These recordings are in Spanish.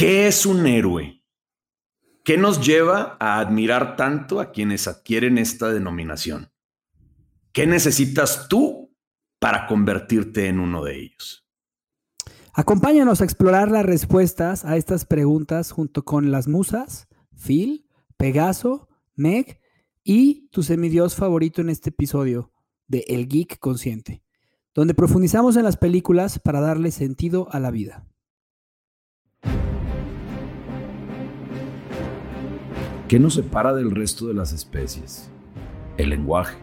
¿Qué es un héroe? ¿Qué nos lleva a admirar tanto a quienes adquieren esta denominación? ¿Qué necesitas tú para convertirte en uno de ellos? Acompáñanos a explorar las respuestas a estas preguntas junto con las musas, Phil, Pegaso, Meg y tu semidios favorito en este episodio de El Geek Consciente, donde profundizamos en las películas para darle sentido a la vida. ¿Qué nos separa del resto de las especies? El lenguaje.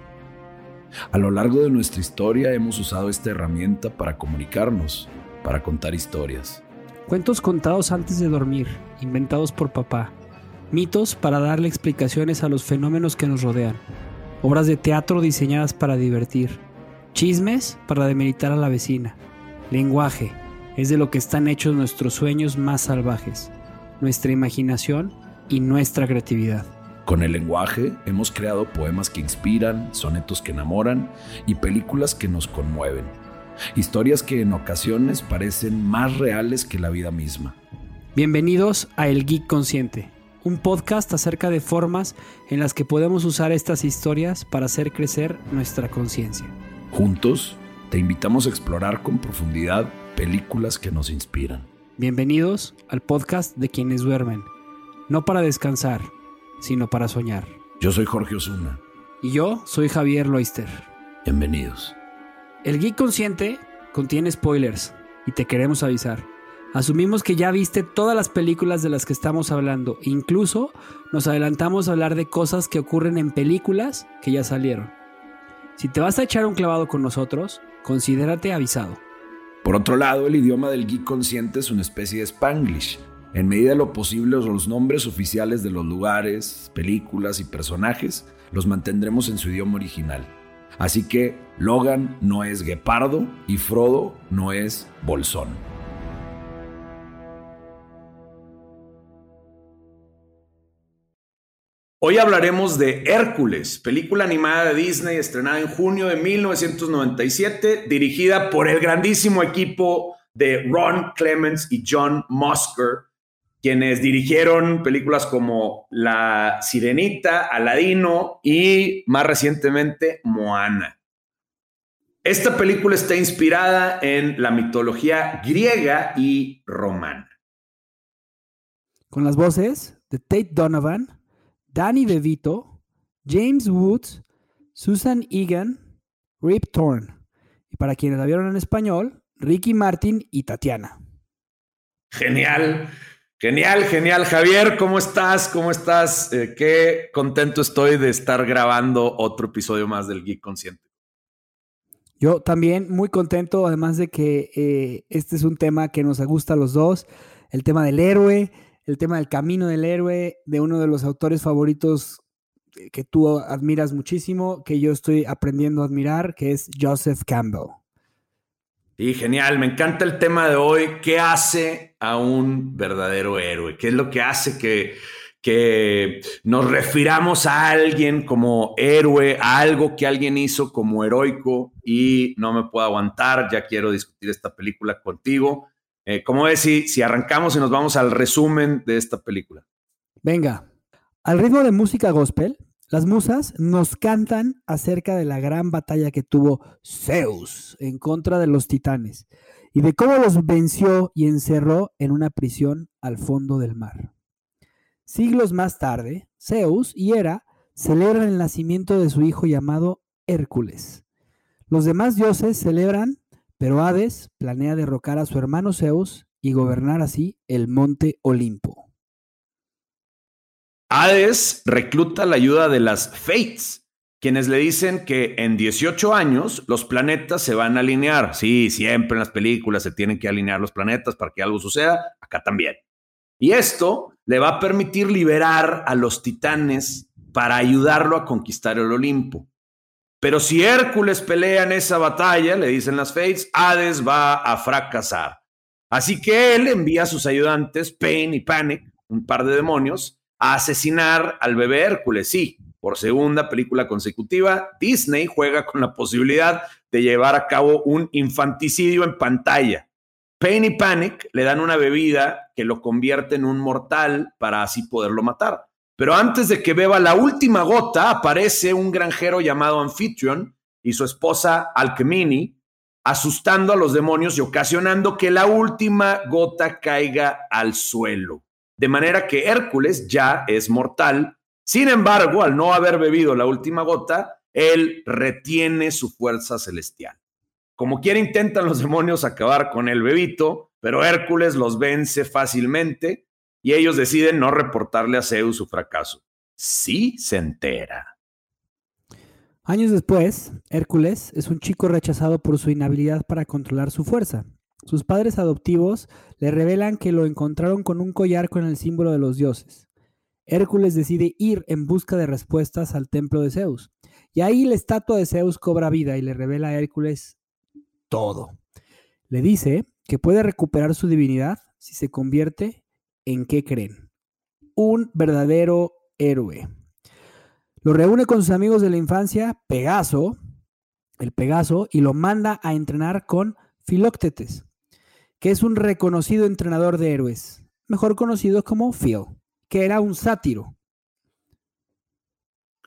A lo largo de nuestra historia hemos usado esta herramienta para comunicarnos, para contar historias. Cuentos contados antes de dormir, inventados por papá. Mitos para darle explicaciones a los fenómenos que nos rodean. Obras de teatro diseñadas para divertir. Chismes para demeritar a la vecina. Lenguaje es de lo que están hechos nuestros sueños más salvajes, nuestra imaginación y nuestra creatividad. Con el lenguaje hemos creado poemas que inspiran, sonetos que enamoran y películas que nos conmueven. Historias que en ocasiones parecen más reales que la vida misma. Bienvenidos a El Geek Consciente, un podcast acerca de formas en las que podemos usar estas historias para hacer crecer nuestra conciencia. Juntos, te invitamos a explorar con profundidad películas que nos inspiran. Bienvenidos al podcast de quienes duermen, no para descansar, sino para soñar. Yo soy Jorge Osuna. Y yo soy Javier Loister. Bienvenidos. El Geek Consciente contiene spoilers y te queremos avisar. Asumimos que ya viste todas las películas de las que estamos hablando. Incluso nos adelantamos a hablar de cosas que ocurren en películas que ya salieron. Si te vas a echar un clavado con nosotros, considérate avisado. Por otro lado, el idioma del geek consciente es una especie de spanglish. En medida de lo posible, los nombres oficiales de los lugares, películas y personajes los mantendremos en su idioma original. Así que Logan no es guepardo y Frodo no es bolsón. Hoy hablaremos de Hércules, película animada de Disney estrenada en junio de 1997, dirigida por el grandísimo equipo de Ron Clements y John Musker, quienes dirigieron películas como La Sirenita, Aladino y más recientemente Moana. Esta película está inspirada en la mitología griega y romana. Con las voces de Tate Donovan, Danny DeVito, James Woods, Susan Egan, Rip Torn. Y para quienes la vieron en español, Ricky Martin y Tatiana. Genial. Genial, genial. Javier, ¿cómo estás? ¿Cómo estás? Eh, qué contento estoy de estar grabando otro episodio más del Geek Consciente. Yo también muy contento, además de que eh, este es un tema que nos gusta a los dos, el tema del héroe, el tema del camino del héroe, de uno de los autores favoritos eh, que tú admiras muchísimo, que yo estoy aprendiendo a admirar, que es Joseph Campbell. Y genial, me encanta el tema de hoy. ¿Qué hace a un verdadero héroe? ¿Qué es lo que hace que, que nos refiramos a alguien como héroe, a algo que alguien hizo como heroico? Y no me puedo aguantar, ya quiero discutir esta película contigo. Eh, ¿Cómo ves si, si arrancamos y nos vamos al resumen de esta película? Venga, al ritmo de música gospel, las musas nos cantan acerca de la gran batalla que tuvo Zeus en contra de los titanes y de cómo los venció y encerró en una prisión al fondo del mar. Siglos más tarde, Zeus y Hera celebran el nacimiento de su hijo llamado Hércules. Los demás dioses celebran, pero Hades planea derrocar a su hermano Zeus y gobernar así el monte Olimpo. Hades recluta la ayuda de las Fates, quienes le dicen que en 18 años los planetas se van a alinear. Sí, siempre en las películas se tienen que alinear los planetas para que algo suceda, acá también. Y esto le va a permitir liberar a los titanes para ayudarlo a conquistar el Olimpo. Pero si Hércules pelea en esa batalla, le dicen las Fates, Hades va a fracasar. Así que él envía a sus ayudantes, Pain y Panic, un par de demonios, a asesinar al bebé Hércules. Sí, por segunda película consecutiva, Disney juega con la posibilidad de llevar a cabo un infanticidio en pantalla. Pain y Panic le dan una bebida que lo convierte en un mortal para así poderlo matar. Pero antes de que beba la última gota, aparece un granjero llamado Anfitrion y su esposa Alchemini, asustando a los demonios y ocasionando que la última gota caiga al suelo. De manera que Hércules ya es mortal. Sin embargo, al no haber bebido la última gota, él retiene su fuerza celestial. Como quiera intentan los demonios acabar con el bebito, pero Hércules los vence fácilmente y ellos deciden no reportarle a Zeus su fracaso. Sí se entera. Años después, Hércules es un chico rechazado por su inhabilidad para controlar su fuerza. Sus padres adoptivos le revelan que lo encontraron con un collar con el símbolo de los dioses. Hércules decide ir en busca de respuestas al templo de Zeus. Y ahí la estatua de Zeus cobra vida y le revela a Hércules todo. Le dice que puede recuperar su divinidad si se convierte en qué creen. Un verdadero héroe. Lo reúne con sus amigos de la infancia, Pegaso, el Pegaso, y lo manda a entrenar con Filóctetes, que es un reconocido entrenador de héroes, mejor conocido como Phil, que era un sátiro.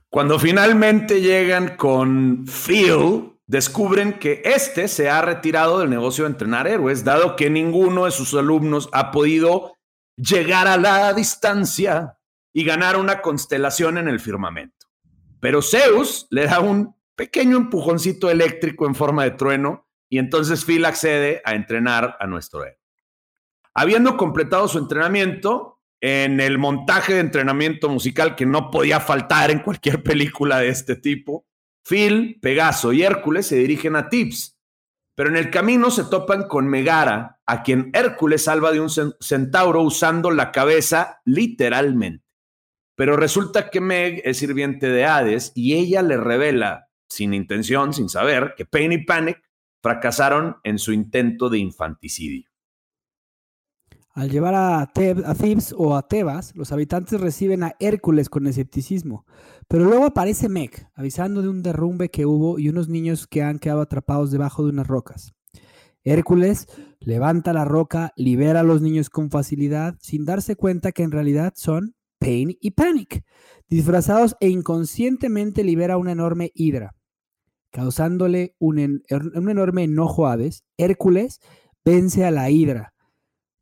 Cuando finalmente llegan con Phil, descubren que este se ha retirado del negocio de entrenar héroes, dado que ninguno de sus alumnos ha podido llegar a la distancia y ganar una constelación en el firmamento. Pero Zeus le da un pequeño empujoncito eléctrico en forma de trueno y entonces Phil accede a entrenar a nuestro héroe. Habiendo completado su entrenamiento, en el montaje de entrenamiento musical que no podía faltar en cualquier película de este tipo, Phil, Pegaso y Hércules se dirigen a Tips, pero en el camino se topan con Megara, a quien Hércules salva de un centauro usando la cabeza literalmente. Pero resulta que Meg es sirviente de Hades y ella le revela, sin intención, sin saber, que Pain y Panic fracasaron en su intento de infanticidio. Al llevar a, Thebes o a Tebas, los habitantes reciben a Hércules con escepticismo, pero luego aparece Meg, avisando de un derrumbe que hubo y unos niños que han quedado atrapados debajo de unas rocas. Hércules levanta la roca, libera a los niños con facilidad, sin darse cuenta que en realidad son Pain y Panic, disfrazados e inconscientemente libera una enorme hidra. Causándole un, un enorme enojo a Hades, Hércules vence a la hidra,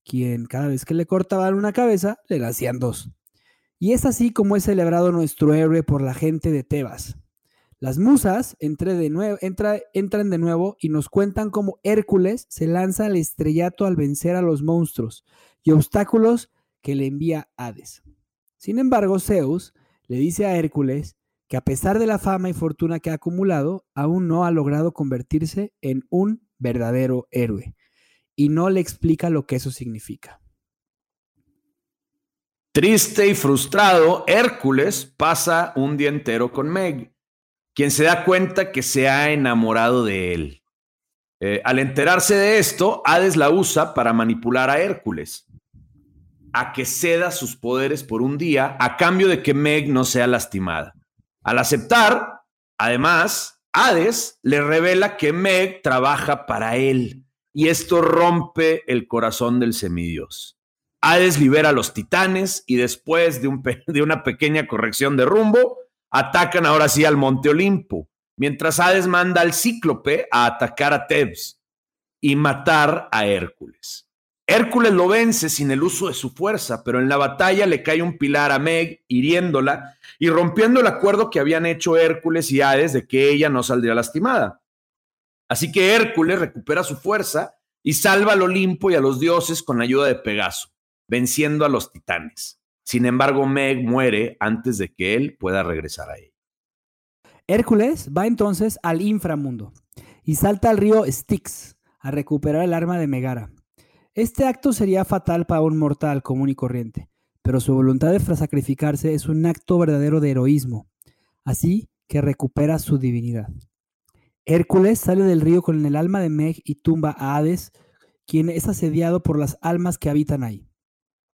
quien cada vez que le cortaban una cabeza, le hacían dos. Y es así como es celebrado nuestro héroe por la gente de Tebas. Las musas de entran de nuevo y nos cuentan cómo Hércules se lanza al estrellato al vencer a los monstruos y obstáculos que le envía Hades. Sin embargo, Zeus le dice a Hércules que a pesar de la fama y fortuna que ha acumulado, aún no ha logrado convertirse en un verdadero héroe y no le explica lo que eso significa. Triste y frustrado, Hércules pasa un día entero con Meg, quien se da cuenta que se ha enamorado de él. Eh, al enterarse de esto, Hades la usa para manipular a Hércules, a que ceda sus poderes por un día a cambio de que Meg no sea lastimada. Al aceptar, además, Hades le revela que Meg trabaja para él y esto rompe el corazón del semidios. Hades libera a los titanes y después de, un de una pequeña corrección de rumbo, atacan ahora sí al Monte Olimpo, mientras Hades manda al Cíclope a atacar a Tebs y matar a Hércules. Hércules lo vence sin el uso de su fuerza, pero en la batalla le cae un pilar a Meg, hiriéndola y rompiendo el acuerdo que habían hecho Hércules y Hades de que ella no saldría lastimada. Así que Hércules recupera su fuerza y salva al Olimpo y a los dioses con ayuda de Pegaso venciendo a los titanes. Sin embargo, Meg muere antes de que él pueda regresar a. Hércules va entonces al inframundo y salta al río Styx a recuperar el arma de Megara. Este acto sería fatal para un mortal común y corriente, pero su voluntad de sacrificarse es un acto verdadero de heroísmo, así que recupera su divinidad. Hércules sale del río con el alma de Meg y tumba a Hades, quien es asediado por las almas que habitan ahí.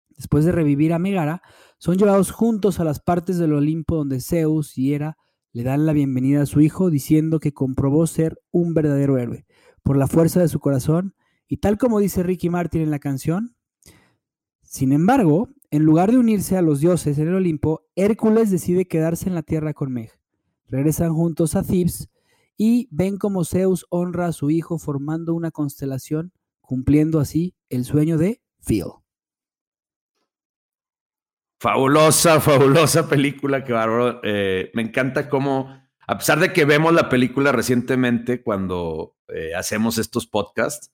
Después de revivir a Megara, son llevados juntos a las partes del Olimpo donde Zeus y Hera le dan la bienvenida a su hijo diciendo que comprobó ser un verdadero héroe por la fuerza de su corazón Y tal como dice Ricky Martin en la canción, sin embargo, en lugar de unirse a los dioses en el Olimpo, Hércules decide quedarse en la tierra con Meg. Regresan juntos a Thebes y ven como Zeus honra a su hijo formando una constelación, cumpliendo así el sueño de Phil. Fabulosa, fabulosa película, que bárbaro. Eh, me encanta cómo, a pesar de que vemos la película recientemente cuando eh, hacemos estos podcasts,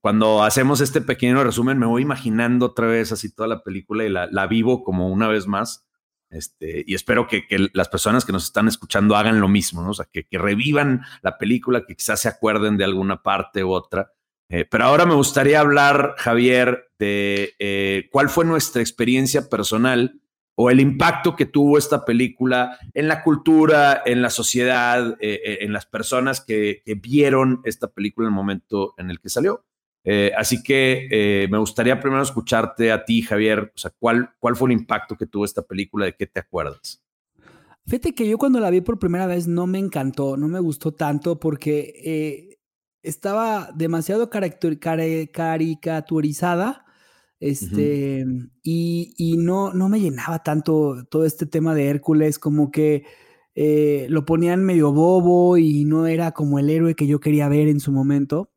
cuando hacemos este pequeño resumen, me voy imaginando otra vez así toda la película y la, vivo como una vez más. Este, y espero que, las personas que nos están escuchando hagan lo mismo, ¿no? O sea, que, revivan la película, que quizás se acuerden de alguna parte u otra. Eh, pero ahora me gustaría hablar, Javier, de eh, cuál fue nuestra experiencia personal o el impacto que tuvo esta película en la cultura, en la sociedad, eh, en las personas que, que, vieron esta película en el momento en el que salió. Eh, así que eh, me gustaría primero escucharte a ti, Javier. O sea, ¿cuál, ¿cuál fue el impacto que tuvo esta película? ¿De qué te acuerdas? Fíjate que yo cuando la vi por primera vez no me encantó, no me gustó tanto porque eh, estaba demasiado caricaturizada este, y, y, no, no me llenaba tanto todo este tema de Hércules, como que lo ponían medio bobo y no era como el héroe que yo quería ver en su momento.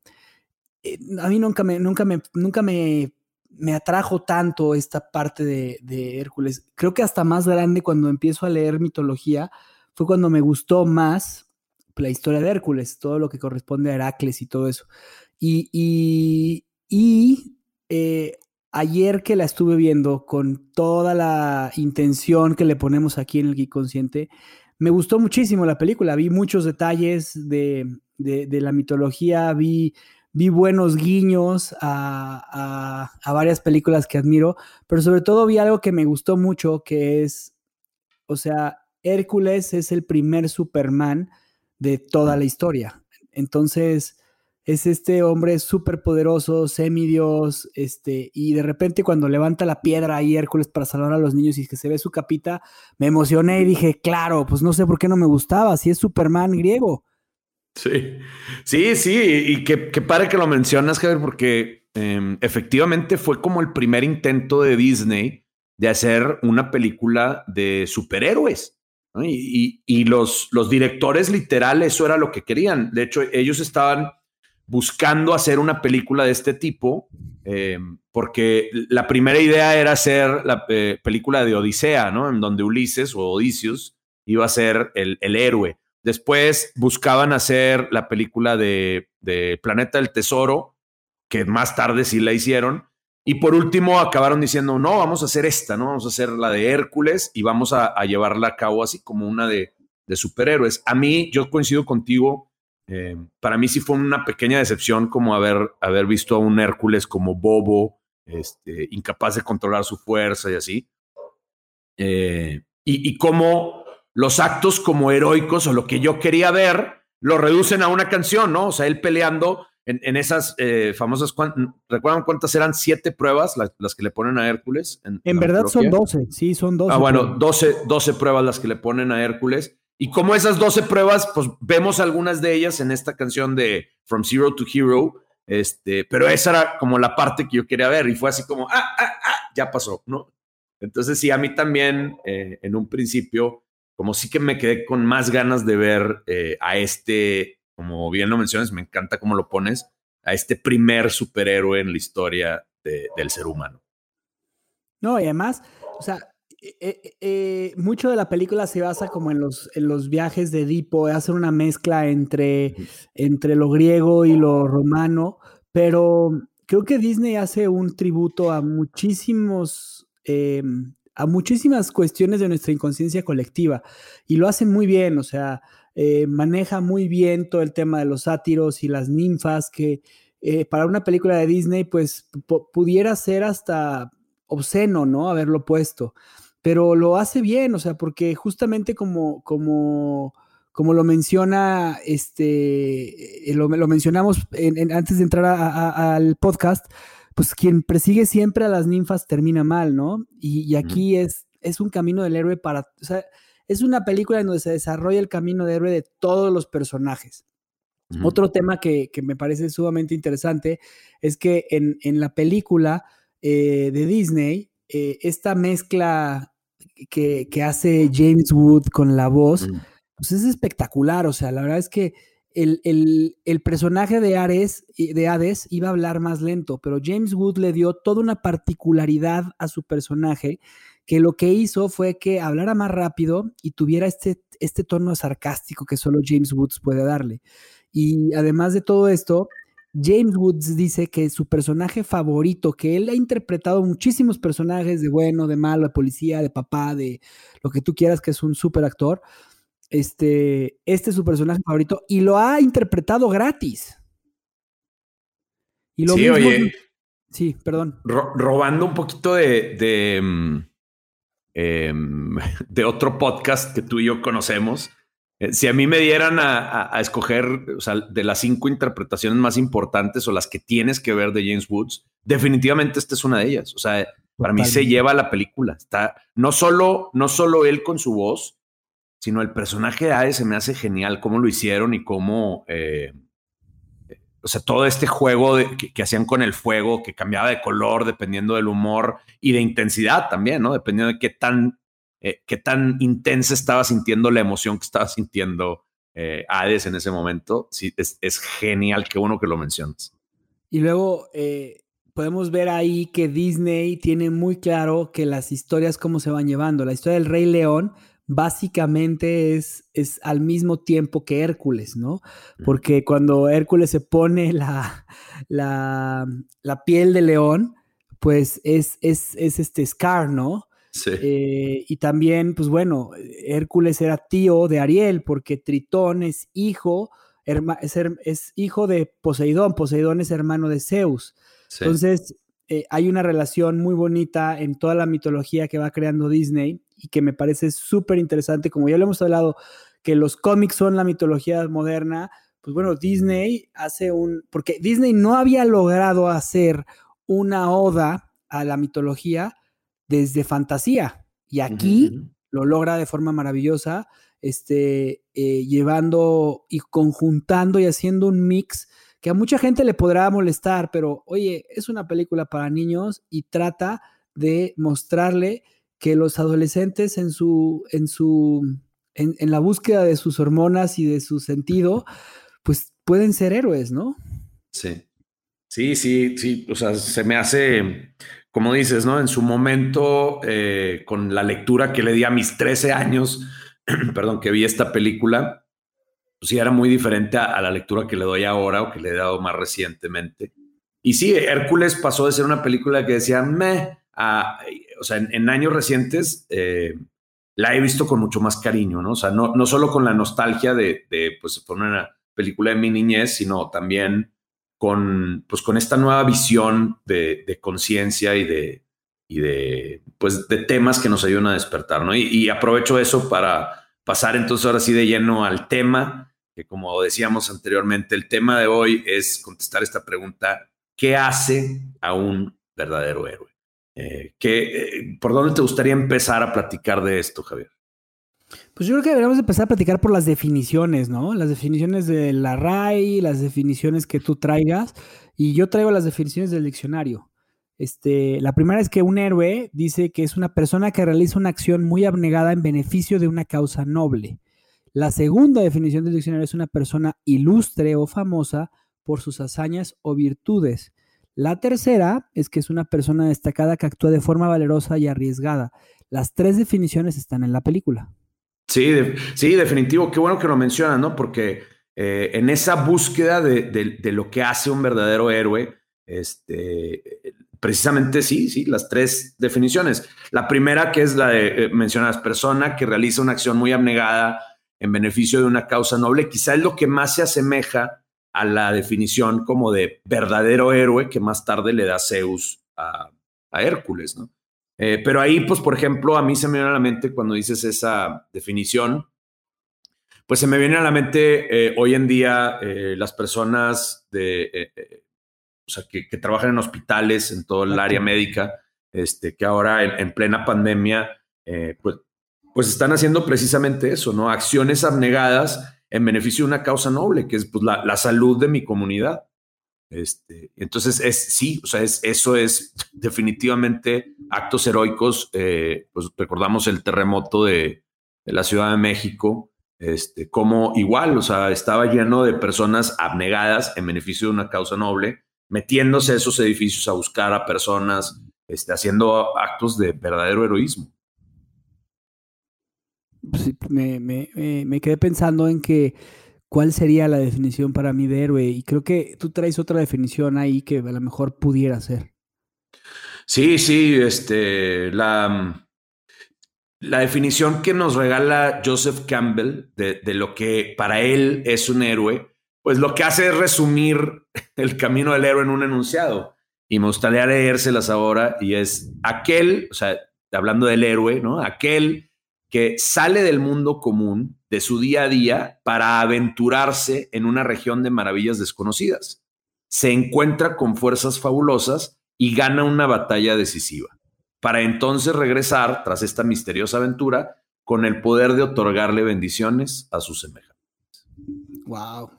Eh, a mí nunca me, nunca me, nunca me, me atrajo tanto esta parte de, Hércules. Creo que hasta más grande cuando empiezo a leer mitología fue cuando me gustó más la historia de Hércules, todo lo que corresponde a Heracles y todo eso. Y, y, eh, ayer que la estuve viendo con toda la intención que le ponemos aquí en el Geek Consciente, me gustó muchísimo la película. Vi muchos detalles de, de, de la mitología, vi vi buenos guiños a, varias películas que admiro, pero sobre todo vi algo que me gustó mucho, que es, o sea, Hércules es el primer Superman de toda la historia. Entonces, es este hombre súper poderoso, semidios, este, y de repente cuando levanta la piedra ahí Hércules para salvar a los niños y que se ve su capita, me emocioné y dije, claro, pues no sé por qué no me gustaba, si es Superman griego. Sí, sí, sí, y que, que padre que lo mencionas, Javier, porque em, efectivamente fue como el primer intento de Disney de hacer una película de superhéroes. Y, y, los, los directores literal, eso era lo que querían. De hecho, ellos estaban buscando hacer una película de este tipo, em, porque la primera idea era hacer la eh, película de Odisea, ¿no? En donde Ulises o Odysseus iba a ser el, el héroe. Después buscaban hacer la película de, Planeta del Tesoro, que más tarde sí la hicieron. Y por último acabaron diciendo, no, vamos a hacer esta, ¿no? Vamos a hacer la de Hércules y vamos a, llevarla a cabo así como una de, superhéroes. A mí, yo coincido contigo, eh, para mí sí fue una pequeña decepción como haber, haber visto a un Hércules como bobo, este, incapaz de controlar su fuerza y así. Eh, y, y cómo los actos como heroicos o lo que yo quería ver, lo reducen a una canción, ¿no? O sea, él peleando en, esas eh, famosas, ¿recuerdan cuántas eran? Siete pruebas las, que le ponen a Hércules. En, verdad son doce, sí, son doce. Ah, bueno, doce, doce pruebas las que le ponen a Hércules. Y como esas doce pruebas, pues vemos algunas de ellas en esta canción de From Zero to Hero, este, pero esa era como la parte que yo quería ver y fue así como, ah, ah, ah, ya pasó, ¿no? Entonces sí, a mí también eh, en un principio como sí que me quedé con más ganas de ver eh, a este, como bien lo mencionas, me encanta cómo lo pones, a este primer superhéroe en la historia del ser humano. No, y además, o sea, eh, eh, mucho de la película se basa como en los, en los viajes de Edipo, hacer una mezcla entre, entre lo griego y lo romano, pero creo que Disney hace un tributo a muchísimos em, a muchísimas cuestiones de nuestra inconsciencia colectiva y lo hace muy bien, o sea, eh, maneja muy bien todo el tema de los sátiros y las ninfas que eh, para una película de Disney pues pudiera ser hasta obsceno, ¿no? Haberlo puesto, pero lo hace bien, o sea, porque justamente como, como, como lo menciona, este, eh, lo, mencionamos antes de entrar al podcast, pues quien persigue siempre a las ninfas termina mal, ¿no? Y, aquí es, es un camino del héroe para, o sea, es una película en donde se desarrolla el camino de héroe de todos los personajes. Otro tema que, me parece sumamente interesante es que en, la película eh, de Disney, eh, esta mezcla que, hace James Wood con la voz, pues es espectacular. O sea, la verdad es que el, personaje de, Ares, de Hades iba a hablar más lento, pero James Wood le dio toda una particularidad a su personaje que lo que hizo fue que hablara más rápido y tuviera este, este tono sarcástico que solo James Woods puede darle. Y además de todo esto, James Woods dice que su personaje favorito, que él ha interpretado muchísimos personajes de bueno, de malo, de policía, de papá, de lo que tú quieras, que es un súper actor, este, este es su personaje favorito y lo ha interpretado gratis. Y lo sí, oye. Sí, perdón. robando un poquito de, de, mm, em, de, otro podcast que tú y yo conocemos. Eh, si a mí me dieran a, escoger o sea, de las cinco interpretaciones más importantes o las que tienes que ver de James Woods, definitivamente esta es una de ellas. O sea, para mí se lleva la película. Está no solo, no solo él con su voz, sino el personaje de Hades se me hace genial cómo lo hicieron y cómo, eh, o sea, todo este juego que, hacían con el fuego, que cambiaba de color dependiendo del humor y de intensidad también, ¿no? Dependiendo de qué tan, eh, qué tan intensa estaba sintiendo la emoción que estaba sintiendo eh, Hades en ese momento. Sí, es, genial, qué bueno que lo mencionas. Y luego podemos ver ahí que Disney tiene muy claro que las historias cómo se van llevando. La historia del Rey León básicamente es, es al mismo tiempo que Hércules, ¿no? Porque cuando Hércules se pone la, la, piel de león, pues es, es, este Scar, ¿no? Sí. Eh, y también, pues bueno, Hércules era tío de Ariel, porque Tritón es hijo, es, es, hijo de Poseidón, Poseidón es hermano de Zeus. Entonces, eh, hay una relación muy bonita en toda la mitología que va creando Disney y que me parece súper interesante, como ya lo hemos hablado, que los cómics son la mitología moderna, pues bueno, Disney hace un, porque Disney no había logrado hacer una oda a la mitología desde fantasía y aquí lo logra de forma maravillosa, este, eh, llevando y conjuntando y haciendo un mix que a mucha gente le podrá molestar, pero oye, es una película para niños y trata de mostrarle que los adolescentes en su, en su, en, la búsqueda de sus hormonas y de su sentido, pues pueden ser héroes, ¿no? Sí. Sí, sí, sí. O sea, se me hace, como dices, ¿no? En su momento, eh, con la lectura que le di a mis 13 años, perdón, que vi esta película, pues sí era muy diferente a, la lectura que le doy ahora o que le he dado más recientemente. Y sí, Hércules pasó de ser una película que decía, me, a, o sea, en, años recientes eh, la he visto con mucho más cariño, ¿no? O sea, no, no solo con la nostalgia de, pues, poner una película de mi niñez, sino también con, pues, con esta nueva visión de, conciencia y de, y de, pues, de temas que nos ayudan a despertar, ¿no? y aprovecho eso para pasar entonces ahora sí de lleno al tema, que como decíamos anteriormente, el tema de hoy es contestar esta pregunta, ¿qué hace a un verdadero héroe? Eh, eh, ¿Por dónde te gustaría empezar a platicar de esto, Javier? Pues yo creo que deberíamos empezar a platicar por las definiciones, ¿no? Las definiciones de la RAI, las definiciones que tú traigas, y yo traigo las definiciones del diccionario. Este, la primera es que un héroe dice que es una persona que realiza una acción muy abnegada en beneficio de una causa noble. La segunda definición del diccionario es una persona ilustre o famosa por sus hazañas o virtudes. La tercera es que es una persona destacada que actúa de forma valerosa y arriesgada. Las tres definiciones están en la película. Sí, sí, definitivo. Qué bueno que lo mencionas, ¿no? Porque eh, en esa búsqueda de, de, lo que hace un verdadero héroe, este, precisamente sí, sí, las tres definiciones. La primera, que es la de eh, mencionas, persona que realiza una acción muy abnegada en beneficio de una causa noble, quizá es lo que más se asemeja a la definición como de verdadero héroe que más tarde le da Zeus a, Hércules, ¿no? Eh, pero ahí, pues, por ejemplo, a mí se me viene a la mente cuando dices esa definición, pues se me viene a la mente eh, hoy en día las personas de o sea, que, trabajan en hospitales, en todo el área médica, este, que ahora en, plena pandemia, eh, pues, pues están haciendo precisamente eso, ¿no? Acciones abnegadas en beneficio de una causa noble, que es pues, la, salud de mi comunidad. Este, entonces, es, sí, o sea, es, eso es definitivamente actos heroicos. Eh, pues recordamos el terremoto de, de, la Ciudad de México, este, como igual, o sea, estaba lleno de personas abnegadas en beneficio de una causa noble, metiéndose a esos edificios a buscar a personas, este, haciendo actos de verdadero heroísmo. Me, quedé pensando en que cuál sería la definición para mí de héroe y creo que tú traes otra definición ahí que a lo mejor pudiera ser. Sí, sí, este, la, la definición que nos regala Joseph Campbell de, de, lo que para él es un héroe, pues lo que hace es resumir el camino del héroe en un enunciado. Y me gustaría leérselas ahora y es aquel, o sea, hablando del héroe, ¿no? Aquel que sale del mundo común, de su día a día, para aventurarse en una región de maravillas desconocidas. Se encuentra con fuerzas fabulosas y gana una batalla decisiva para entonces regresar tras esta misteriosa aventura con el poder de otorgarle bendiciones a sus semejantes. Wow.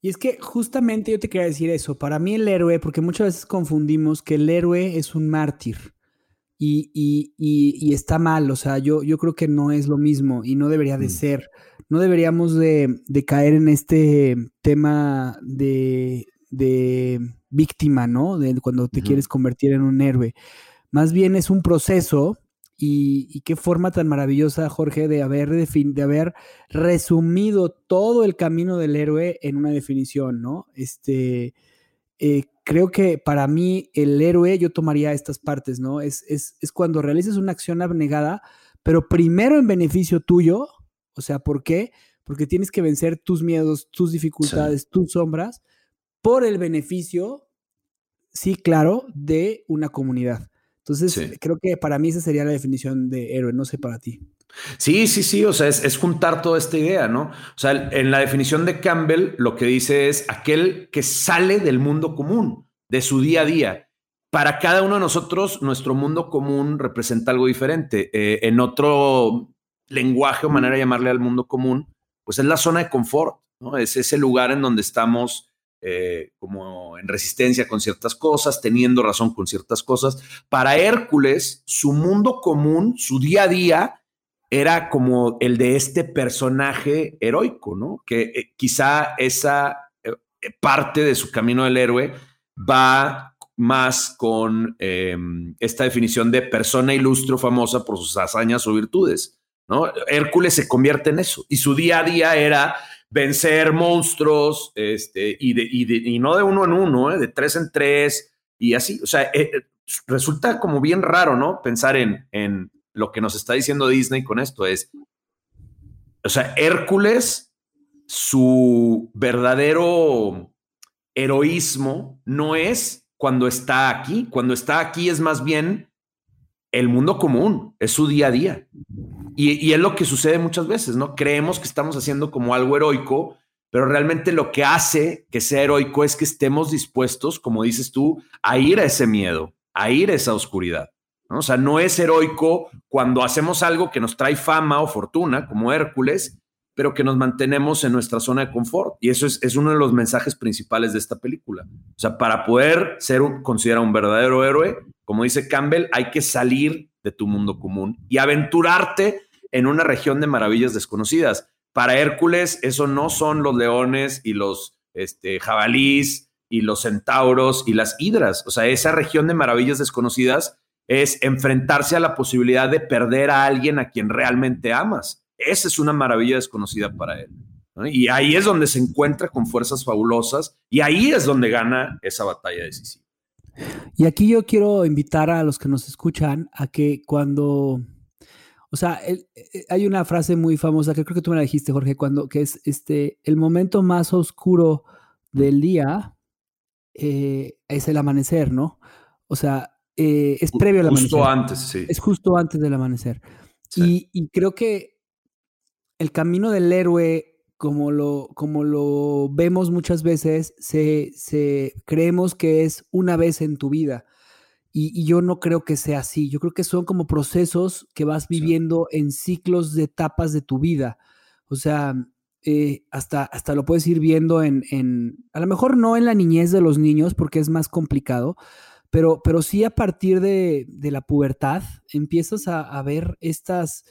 Y es que justamente yo te quería decir eso. Para mí el héroe, porque muchas veces confundimos que el héroe es un mártir y, y, está mal. O sea, yo, yo creo que no es lo mismo y no debería de mm. ser. No deberíamos de, caer en este tema de, víctima, ¿no? De cuando te quieres convertir en un héroe. Más bien es un proceso y, qué forma tan maravillosa, Jorge, de haber, de haber resumido todo el camino del héroe en una definición, ¿no? Este, eh, creo que para mí el héroe, yo tomaría estas partes, ¿no? Es, es, es, cuando realizas una acción abnegada, pero primero en beneficio tuyo, o sea, ¿por qué? Porque tienes que vencer tus miedos, tus dificultades, tus sombras, por el beneficio, sí, claro, de una comunidad. Entonces, creo que para mí esa sería la definición de héroe, no sé para ti. Sí, sí, sí, o sea, es, juntar toda esta idea, ¿no? O sea, en la definición de Campbell lo que dice es aquel que sale del mundo común, de su día a día. Para cada uno de nosotros, nuestro mundo común representa algo diferente. Eh, en otro lenguaje o manera de llamarle al mundo común, pues es la zona de confort, ¿no? Es ese lugar en donde estamos eh, como en resistencia con ciertas cosas, teniendo razón con ciertas cosas. Para Hércules, su mundo común, su día a día, era como el de este personaje heroico, ¿no? Que eh, quizá esa eh, parte de su camino del héroe va más con em, esta definición de persona ilustre famosa por sus hazañas o virtudes, ¿no? Hércules se convierte en eso y su día a día era vencer monstruos, este, y, de, y, no de uno en uno, ¿eh? de tres en tres, y así. O sea, resulta como bien raro, ¿no? Pensar en, en lo que nos está diciendo Disney con esto es, o sea, Hércules, su verdadero heroísmo no es cuando está aquí, cuando está aquí es más bien el mundo común, es su día a día. Y, es lo que sucede muchas veces, ¿no? Creemos que estamos haciendo como algo heroico, pero realmente lo que hace que sea heroico es que estemos dispuestos, como dices tú, a ir a ese miedo, a ir a esa oscuridad. ¿No? O sea, no es heroico cuando hacemos algo que nos trae fama o fortuna, como Hércules, pero que nos mantenemos en nuestra zona de confort. Y eso es, uno de los mensajes principales de esta película. O sea, para poder ser considerado un verdadero héroe, como dice Campbell, hay que salir de tu mundo común y aventurarte en una región de maravillas desconocidas. Para Hércules, eso no son los leones y los este, jabalís y los centauros y las hidras. O sea, esa región de maravillas desconocidas es enfrentarse a la posibilidad de perder a alguien a quien realmente amas. Esa es una maravilla desconocida para él. Y ahí es donde se encuentra con fuerzas fabulosas y ahí es donde gana esa batalla decisiva. Y aquí yo quiero invitar a los que nos escuchan a que cuando, o sea, eh, hay una frase muy famosa que creo que tú me la dijiste, Jorge, cuando que es este, el momento más oscuro del día eh, es el amanecer, ¿no? O sea, eh, es previo al amanecer. Justo antes, sí. Es justo antes del amanecer. Y, y creo que el camino del héroe como lo, como lo vemos muchas veces, se, creemos que es una vez en tu vida. Y, yo no creo que sea así. Yo creo que son como procesos que vas viviendo en ciclos de etapas de tu vida. O sea, eh, hasta, hasta lo puedes ir viendo en, a lo mejor no en la niñez de los niños, porque es más complicado, pero, pero sí a partir de, la pubertad empiezas a, ver estas,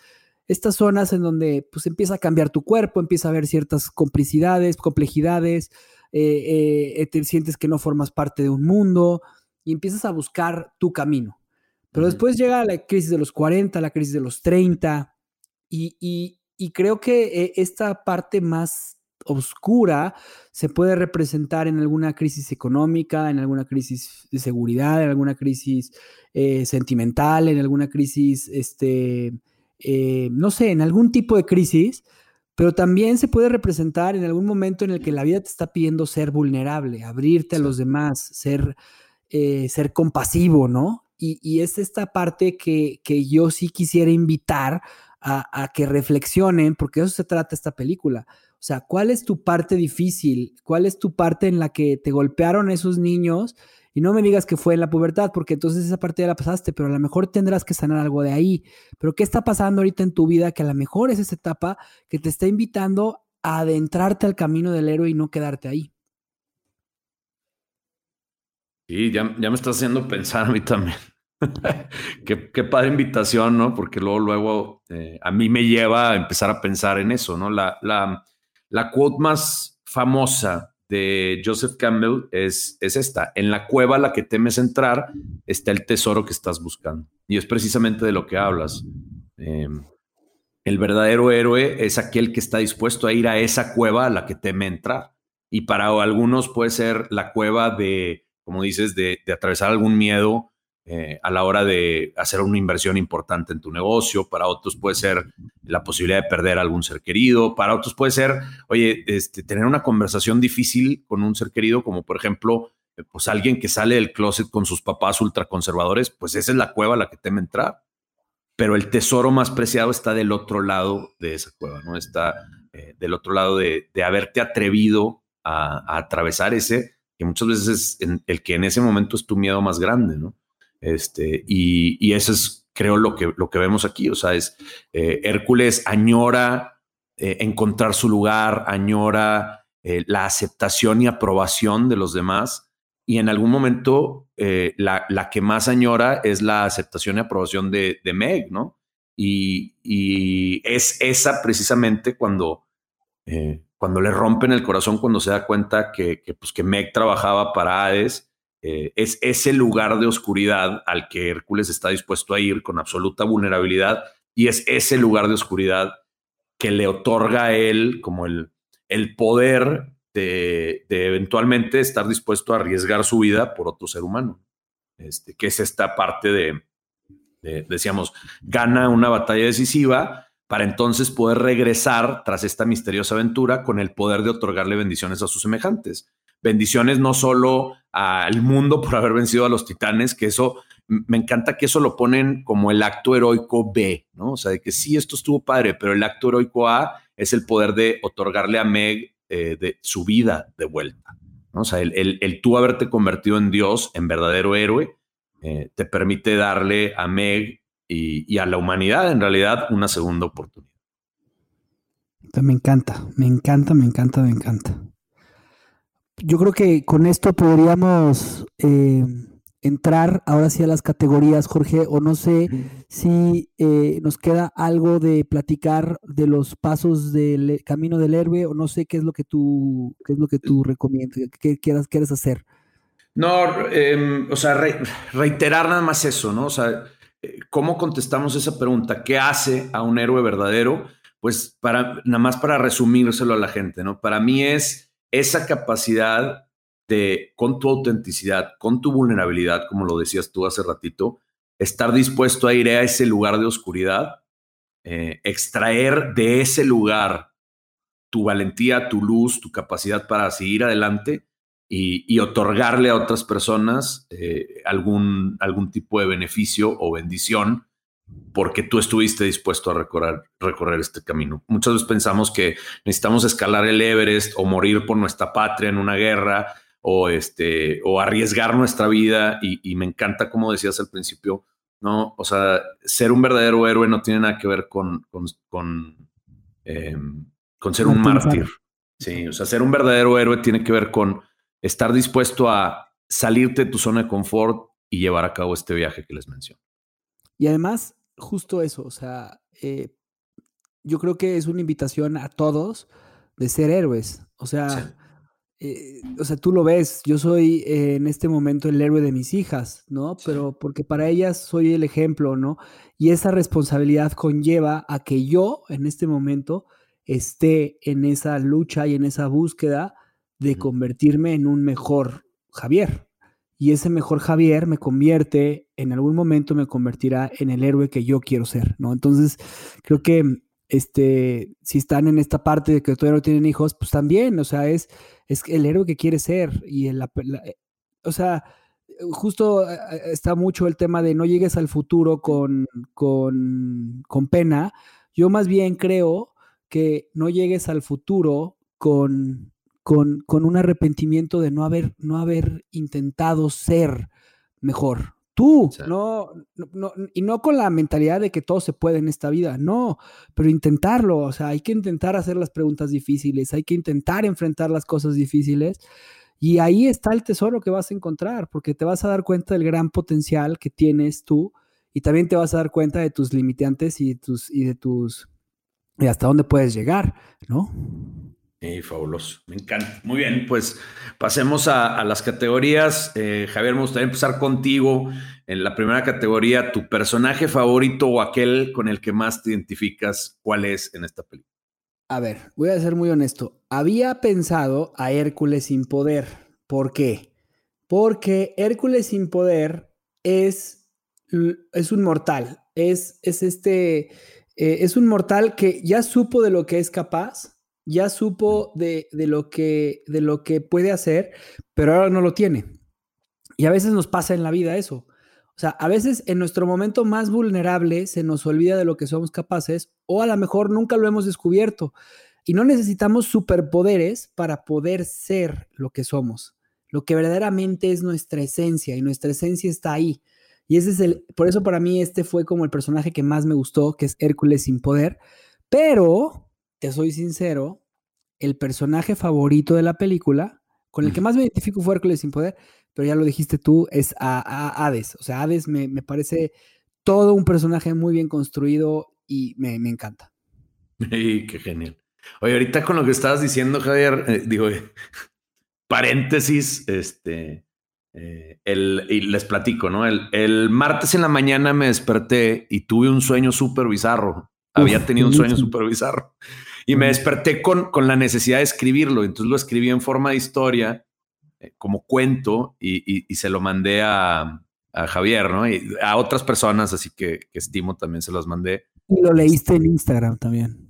estas zonas en donde pues empieza a cambiar tu cuerpo, empieza a haber ciertas complicidades, complejidades, eh, eh, te sientes que no formas parte de un mundo y empiezas a buscar tu camino. Pero después llega la crisis de los 40, la crisis de los 30 y, y creo que eh, esta parte más oscura se puede representar en alguna crisis económica, en alguna crisis de seguridad, en alguna crisis eh, sentimental, en alguna crisis, este, eh, no sé, en algún tipo de crisis, pero también se puede representar en algún momento en el que la vida te está pidiendo ser vulnerable, abrirte a los demás, ser, ser compasivo, ¿no? Y, es esta parte que, que yo sí quisiera invitar a, que reflexionen, porque eso se trata esta película. O sea, ¿cuál es tu parte difícil? ¿Cuál es tu parte en la que te golpearon esos niños? Y no me digas que fue en la pubertad, porque entonces esa parte ya la pasaste, pero a lo mejor tendrás que sanar algo de ahí. Pero ¿qué está pasando ahorita en tu vida que a lo mejor es esa etapa que te está invitando a adentrarte al camino del héroe y no quedarte ahí? Sí, ya, ya me está haciendo pensar a mí también. qué, padre invitación, ¿no? Porque luego, luego eh, a mí me lleva a empezar a pensar en eso, ¿no? La, la, la quote más famosa de Joseph Campbell es, es esta. En la cueva a la que temes entrar está el tesoro que estás buscando. Y es precisamente de lo que hablas. Em, el verdadero héroe es aquel que está dispuesto a ir a esa cueva a la que teme entrar. Y para algunos puede ser la cueva de, como dices, de atravesar algún miedo eh, a la hora de hacer una inversión importante en tu negocio, para otros puede ser la posibilidad de perder a algún ser querido, para otros puede ser, oye, este, tener una conversación difícil con un ser querido, como por ejemplo, eh, pues alguien que sale del closet con sus papás ultraconservadores, pues esa es la cueva a la que teme entrar. Pero el tesoro más preciado está del otro lado de esa cueva, ¿no? Está eh, del otro lado de, haberte atrevido a, a, atravesar ese, que muchas veces es el que en ese momento es tu miedo más grande, ¿no? Este, y, eso es, creo, lo que, lo que vemos aquí. O sea, es eh, Hércules añora eh, encontrar su lugar, añora eh, la aceptación y aprobación de los demás. Y en algún momento la, la, que más añora es la aceptación y aprobación de, de Meg, ¿no? Y, y, es esa precisamente cuando, cuando le rompen el corazón, cuando se da cuenta que, que, pues, que Meg trabajaba para Hades eh, es ese lugar de oscuridad al que Hércules está dispuesto a ir con absoluta vulnerabilidad y es ese lugar de oscuridad que le otorga a él como el, el poder de, eventualmente estar dispuesto a arriesgar su vida por otro ser humano, este, que es esta parte de, de, decíamos, gana una batalla decisiva para entonces poder regresar tras esta misteriosa aventura con el poder de otorgarle bendiciones a sus semejantes bendiciones no solo al mundo por haber vencido a los titanes, que eso me encanta que eso lo ponen como el acto heroico B, ¿no? O sea, de que sí, esto estuvo padre, pero el acto heroico A es el poder de otorgarle a Meg eh, su vida de vuelta. ¿no? O sea, el, el, tú haberte convertido en Dios, en verdadero héroe, eh, te permite darle a Meg y, y, a la humanidad, en realidad, una segunda oportunidad. Me encanta, me encanta, me encanta, me encanta yo creo que con esto podríamos eh, entrar ahora sí a las categorías, Jorge, o no sé si eh, nos queda algo de platicar de los pasos del camino del héroe, o no sé qué es lo que tú, qué es lo que tú recomiendas, qué quieras, quieres hacer. No, em, o sea, reiterar nada más eso, ¿no? O sea, eh, ¿cómo contestamos esa pregunta? ¿Qué hace a un héroe verdadero? Pues para, nada más para resumírselo a la gente, ¿no? Para mí es esa capacidad de, con tu autenticidad, con tu vulnerabilidad, como lo decías tú hace ratito, estar dispuesto a ir a ese lugar de oscuridad, eh, extraer de ese lugar tu valentía, tu luz, tu capacidad para seguir adelante y, otorgarle a otras personas eh, algún, algún tipo de beneficio o bendición porque tú estuviste dispuesto a recorrer, recorrer este camino. Muchas veces pensamos que necesitamos escalar el Everest o morir por nuestra patria en una guerra o, este, o arriesgar nuestra vida. Y, me encanta, como decías al principio, ¿no? O sea, ser un verdadero héroe no tiene nada que ver con, con, con, em, con ser un mártir. Sí, o sea, ser un verdadero héroe tiene que ver con estar dispuesto a salirte de tu zona de confort y llevar a cabo este viaje que les menciono. Y además, justo eso, o sea, eh, yo creo que es una invitación a todos de ser héroes. O sea, eh, o sea, tú lo ves, yo soy eh, en este momento el héroe de mis hijas, ¿no? Pero porque para ellas soy el ejemplo, ¿no? Y esa responsabilidad conlleva a que yo en este momento esté en esa lucha y en esa búsqueda de convertirme en un mejor Javier. Y ese mejor Javier me convierte, en algún momento me convertirá en el héroe que yo quiero ser, ¿no? Entonces, creo que este, si están en esta parte de que todavía no tienen hijos, pues también, o sea, es, es el héroe que quiere ser. Y el, eh, o sea, justo eh, eh, está mucho el tema de no llegues al futuro con, con, con pena. Yo más bien creo que no llegues al futuro con, con, con un arrepentimiento de no haber, no haber intentado ser mejor, Tú, no, no, y no con la mentalidad de que todo se puede en esta vida, no, pero intentarlo, o sea, hay que intentar hacer las preguntas difíciles, hay que intentar enfrentar las cosas difíciles y ahí está el tesoro que vas a encontrar, porque te vas a dar cuenta del gran potencial que tienes tú y también te vas a dar cuenta de tus limitantes y, tus, y de tus, y hasta dónde puedes llegar, ¿no? Sí, fabuloso, me encanta. Muy bien, pues pasemos a, las categorías. Eh, Javier, me gustaría empezar contigo. En la primera categoría, tu personaje favorito o aquel con el que más te identificas, ¿cuál es en esta película? A ver, voy a ser muy honesto. Había pensado a Hércules sin poder. ¿Por qué? Porque Hércules sin poder es, es un mortal. Es, es este. Eh, es un mortal que ya supo de lo que es capaz ya supo de, lo que, de lo que puede hacer, pero ahora no lo tiene. Y a veces nos pasa en la vida eso. O sea, a veces en nuestro momento más vulnerable se nos olvida de lo que somos capaces o a lo mejor nunca lo hemos descubierto. Y no necesitamos superpoderes para poder ser lo que somos, lo que verdaderamente es nuestra esencia y nuestra esencia está ahí. Y ese es el, por eso para mí este fue como el personaje que más me gustó, que es Hércules sin poder, pero te soy sincero, el personaje favorito de la película, con el que más me identifico fue Hércules sin poder, pero ya lo dijiste tú, es a, Hades. O sea, Hades me, parece todo un personaje muy bien construido y me, encanta. qué genial. Oye, ahorita con lo que estabas diciendo, Javier, eh, digo, paréntesis, este, eh, el, y les platico, ¿no? El, el, martes en la mañana me desperté y tuve un sueño súper bizarro. Había tenido un sueño súper bizarro. Y me desperté con, con la necesidad de escribirlo. Entonces lo escribí en forma de historia, eh, como cuento, y, y, se lo mandé a, a, Javier, ¿no? Y a otras personas, así que, que, estimo también se los mandé. Y lo leíste en Instagram también.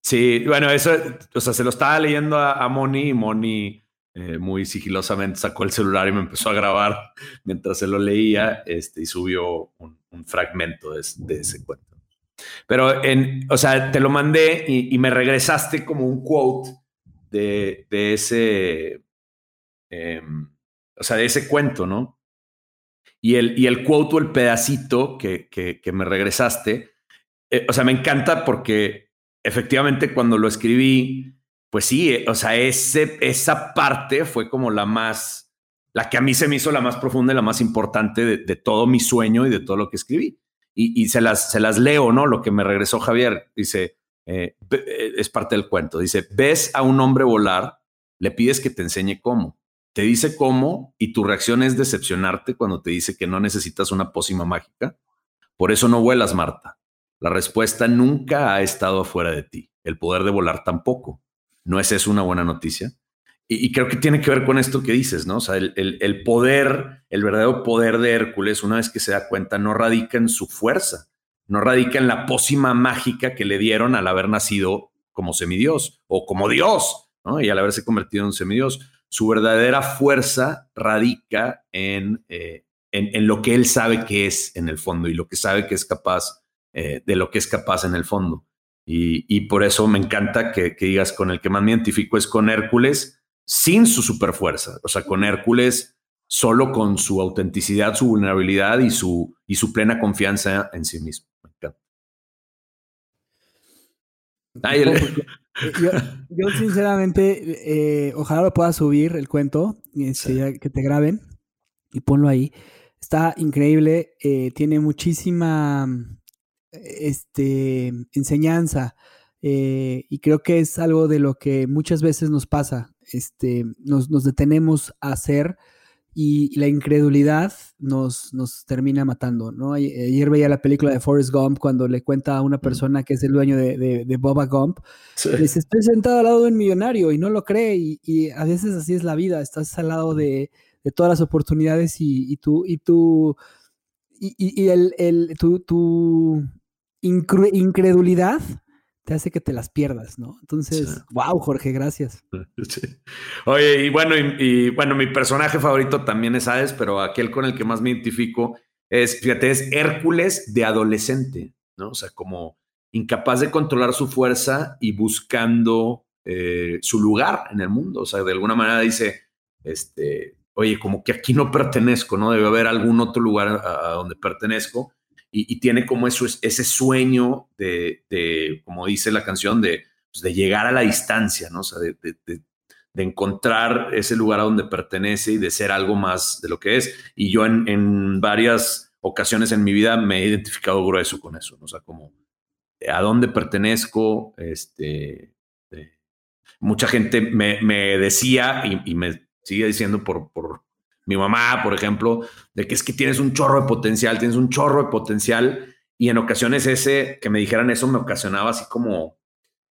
Sí, bueno, eso, o sea, se lo estaba leyendo a, a Moni y Moni eh, muy sigilosamente sacó el celular y me empezó a grabar mientras se lo leía este, y subió un, un fragmento de, de ese cuento. Pero, en, o sea, te lo mandé y, me regresaste como un quote de, de ese, em, o sea, de ese cuento, ¿no? Y el, y el quote o el pedacito que, que, que me regresaste, eh, o sea, me encanta porque efectivamente cuando lo escribí, pues sí, eh, o sea, ese, esa parte fue como la más, la que a mí se me hizo la más profunda y la más importante de, de todo mi sueño y de todo lo que escribí y, se, las, se las leo, ¿no? Lo que me regresó Javier. Dice, eh, eh, es parte del cuento. Dice, ves a un hombre volar, le pides que te enseñe cómo. Te dice cómo y tu reacción es decepcionarte cuando te dice que no necesitas una pócima mágica. Por eso no vuelas, Marta. La respuesta nunca ha estado afuera de ti. El poder de volar tampoco. ¿No es eso una buena noticia? Y, creo que tiene que ver con esto que dices, ¿no? O sea, el, poder, el verdadero poder de Hércules, una vez que se da cuenta, no radica en su fuerza, no radica en la pócima mágica que le dieron al haber nacido como semidios o como Dios, ¿no? Y al haberse convertido en semidios. Su verdadera fuerza radica en, eh, en, lo que él sabe que es en el fondo y lo que sabe que es capaz, eh, de lo que es capaz en el fondo. Y, por eso me encanta que, que digas con el que más me identifico es con Hércules, sin su superfuerza, o sea, con Hércules solo con su autenticidad, su vulnerabilidad y su, y su plena confianza en sí mismo. Yo, sinceramente, eh, ojalá lo pueda subir el cuento, este, que te graben y ponlo ahí. Está increíble, eh, tiene muchísima este, enseñanza eh, y creo que es algo de lo que muchas veces nos pasa. Este, nos, nos detenemos a hacer y la incredulidad nos, nos termina matando, ¿no? Ayer veía la película de Forrest Gump cuando le cuenta a una persona que es el dueño de, de, Boba Gump, dice, estoy sentado al lado de un millonario y no lo cree y, a veces así es la vida, estás al lado de, todas las oportunidades y, y tú, y tú, y, el, el, tu, tu incredulidad te hace que te las pierdas, ¿no? Entonces, wow, Jorge, gracias. Oye, y bueno, y, bueno, mi personaje favorito también es Hades, pero aquel con el que más me identifico es, fíjate, es Hércules de adolescente, ¿no? O sea, como incapaz de controlar su fuerza y buscando eh, su lugar en el mundo. O sea, de alguna manera dice, este, oye, como que aquí no pertenezco, ¿no? Debe haber algún otro lugar a donde pertenezco y, tiene como eso, ese sueño de, como dice la canción, de, pues, de llegar a la distancia, ¿no? Sea, de, encontrar ese lugar a donde pertenece y de ser algo más de lo que es. Y yo en, varias ocasiones en mi vida me he identificado grueso con eso, ¿no? o sea, como a dónde pertenezco, este, mucha gente me, decía y, me sigue diciendo por, mi mamá, por ejemplo, de que es que tienes un chorro de potencial, tienes un chorro de potencial. Y en ocasiones ese, que me dijeran eso, me ocasionaba así como,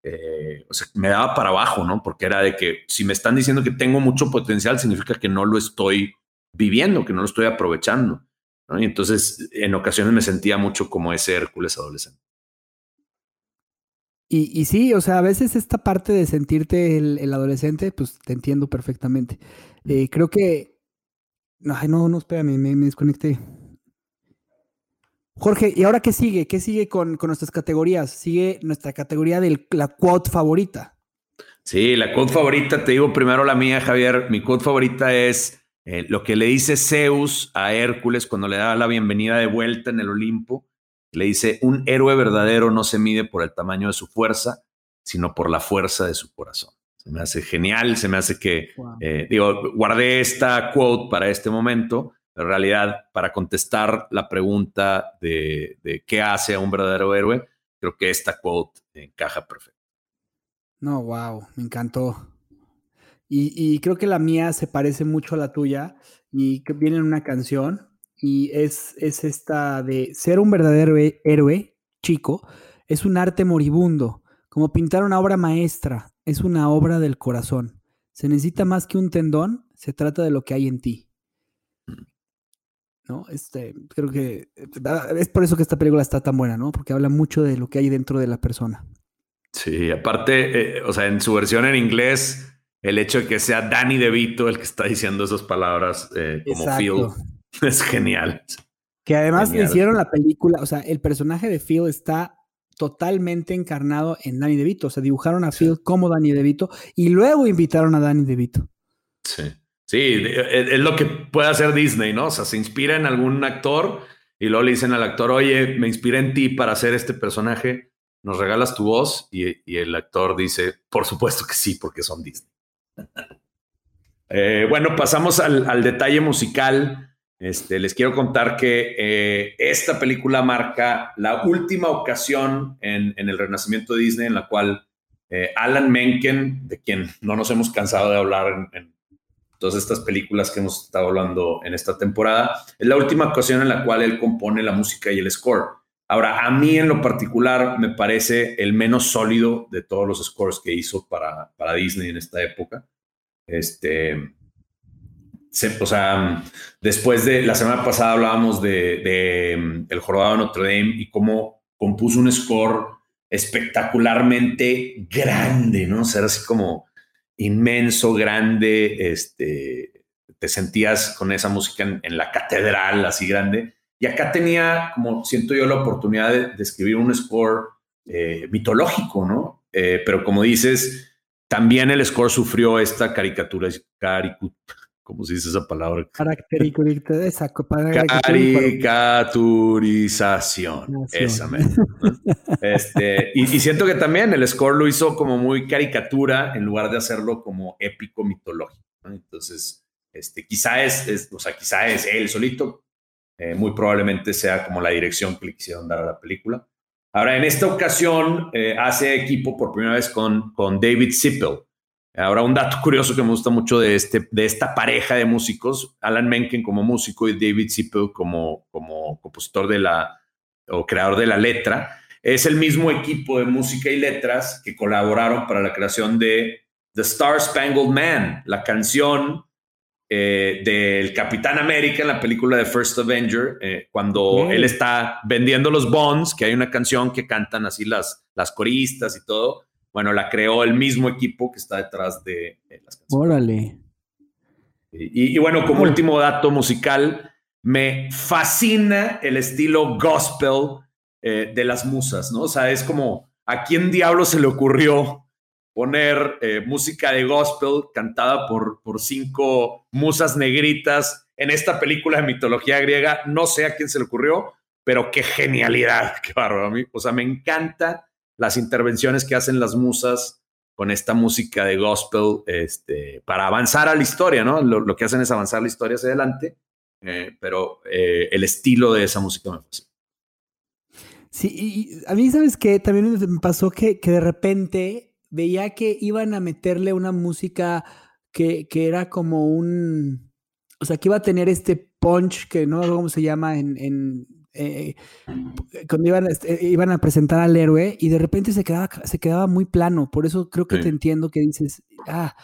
eh, me daba para abajo, ¿no? Porque era de que si me están diciendo que tengo mucho potencial, significa que no lo estoy viviendo, que no lo estoy aprovechando. Y entonces en ocasiones me sentía mucho como ese Hércules adolescente. Y, sí, o sea, a veces esta parte de sentirte el, adolescente, pues te entiendo perfectamente. Eh, creo que Ay, no, no, espérame, me, me, desconecté. Jorge, ¿y ahora qué sigue? ¿Qué sigue con, nuestras categorías? Sigue nuestra categoría de la quote favorita. Sí, la quote favorita, te digo primero la mía, Javier. Mi quote favorita es eh, lo que le dice Zeus a Hércules cuando le da la bienvenida de vuelta en el Olimpo. Le dice, un héroe verdadero no se mide por el tamaño de su fuerza, sino por la fuerza de su corazón. Se me hace genial, se me hace que, eh, digo, guardé esta quote para este momento, en realidad para contestar la pregunta de, qué hace a un verdadero héroe, creo que esta quote encaja perfecto. No, wow, me encantó. Y, creo que la mía se parece mucho a la tuya y que viene en una canción y es, es esta de ser un verdadero héroe, chico, es un arte moribundo, como pintar una obra maestra, es una obra del corazón. Se necesita más que un tendón, se trata de lo que hay en ti. ¿No? Este, creo que es por eso que esta película está tan buena, ¿no? Porque habla mucho de lo que hay dentro de la persona. Sí, aparte, eh, o sea, en su versión en inglés, el hecho de que sea Danny DeVito el que está diciendo esas palabras eh, como Phil es genial. Que además hicieron la película, o sea, el personaje de Phil está totalmente encarnado en Danny DeVito. O sea, dibujaron a Phil como Danny DeVito y luego invitaron a Danny DeVito. Sí. Sí, es lo que puede hacer Disney, ¿no? O sea, se inspira en algún actor y luego le dicen al actor, oye, me inspiré en ti para hacer este personaje, ¿nos regalas tu voz? Y, el actor dice, por supuesto que sí, porque son Disney. Eh, bueno, pasamos al, al detalle musical. Este, les quiero contar que eh, esta película marca la última ocasión en, el renacimiento de Disney en la cual eh, Alan Menken, de quien no nos hemos cansado de hablar en, todas estas películas que hemos estado hablando en esta temporada, es la última ocasión en la cual él compone la música y el score. Ahora, a mí en lo particular me parece el menos sólido de todos los scores que hizo para, para Disney en esta época. Este, o sea, después de la semana pasada hablábamos de, mm, El Jorobado de Notre Dame y cómo compuso un score espectacularmente grande, ¿no? O sea, era así como inmenso, grande, este, te sentías con esa música en, la catedral, así grande. Y acá tenía, como siento yo, la oportunidad de, escribir un score eh, mitológico, ¿no? Eh, pero como dices, también el score sufrió esta caricatura, ¿cómo se dice esa palabra? Caricaturización. Esa este, y, siento que también el score lo hizo como muy caricatura en lugar de hacerlo como épico mitológico. Entonces, este, quizá es, o sea, quizá es él solito, eh, muy probablemente sea como la dirección que le quisieron dar a la película. Ahora, en esta ocasión eh, hace equipo por primera vez con, con David Zippel. Ahora, un dato curioso que me gusta mucho de, este, de esta pareja de músicos, Alan Menken como músico y David Zippel como, como compositor de la, o creador de la letra, es el mismo equipo de música y letras que colaboraron para la creación de The Star Spangled Man, la canción eh, del Capitán América en la película de First Avenger, eh, cuando él está vendiendo los bonds, que hay una canción que cantan así las, las coristas y todo. Bueno, la creó el mismo equipo que está detrás de las canciones. Órale. Y, bueno, como último dato musical, me fascina el estilo gospel eh, de las musas, ¿no? O sea, es como, ¿a quién diablo se le ocurrió poner eh, música de gospel cantada por, por cinco musas negritas en esta película de mitología griega. No sé a quién se le ocurrió, pero qué genialidad, qué bárbaro. A mí, o sea, me encanta las intervenciones que hacen las musas con esta música de gospel este, para avanzar a la historia, ¿no? Lo, que hacen es avanzar la historia hacia adelante, eh, pero eh, el estilo de esa música me fascina. Sí, y a mí, ¿sabes qué? También me pasó que, que de repente veía que iban a meterle una música que, que, era como un, o sea, que iba a tener este punch que no sé cómo se llama en, en eh, cuando iban, este, iban, a presentar al héroe y de repente se quedaba, se quedaba muy plano, por eso creo que te entiendo que dices, ah,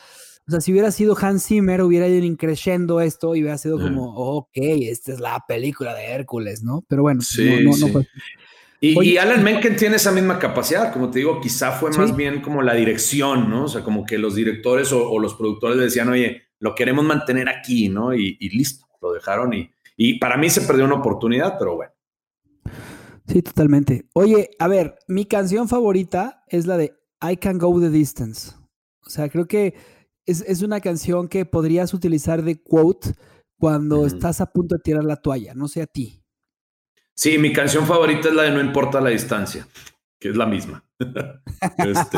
o sea, si hubiera sido Hans Zimmer, hubiera ido increciendo esto y hubiera sido como, ok, esta es la película de Hércules, ¿no? Pero bueno, no, no, no y, Alan Menken tiene esa misma capacidad, como te digo, quizá fue más bien como la dirección, ¿no? O sea, como que los directores o, los productores decían, oye, lo queremos mantener aquí, ¿no? Y, listo, lo dejaron y, y para mí se perdió una oportunidad, pero bueno. Sí, totalmente. Oye, a ver, mi canción favorita es la de I Can Go the Distance. O sea, creo que es, una canción que podrías utilizar de quote cuando estás a punto de tirar la toalla, no sé a ti. Sí, mi canción favorita es la de No importa la distancia, que es la misma. Este,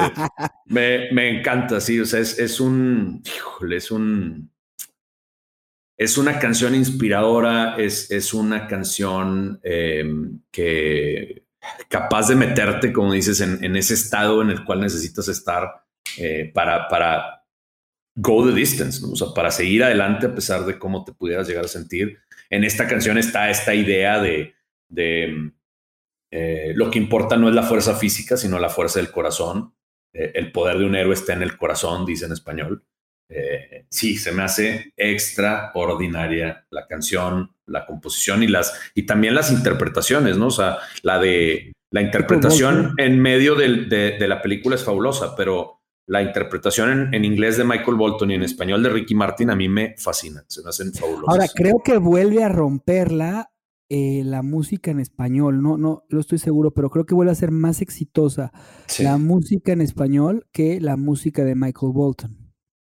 me, encanta, sí, o sea, es, un, híjole, es un, es una canción inspiradora, es, es una canción em, que capaz de meterte, como dices, en, ese estado en el cual necesitas estar eh, para, para go the distance, o sea, para seguir adelante a pesar de cómo te pudieras llegar a sentir. En esta canción está esta idea de de eh, lo que importa no es la fuerza física, sino la fuerza del corazón. Eh, el poder de un héroe está en el corazón, dice en español. Eh, sí, se me hace extraordinaria la canción, la composición y las y también las interpretaciones, ¿no? O sea, la de la interpretación en medio de, la película es fabulosa, pero la interpretación en, en, inglés de Michael Bolton y en español de Ricky Martin a mí me fascina, se me hacen fabulosas. Ahora, creo que vuelve a romperla eh, la música en español, no, no lo estoy seguro, pero creo que vuelve a ser más exitosa la música en español que la música de Michael Bolton.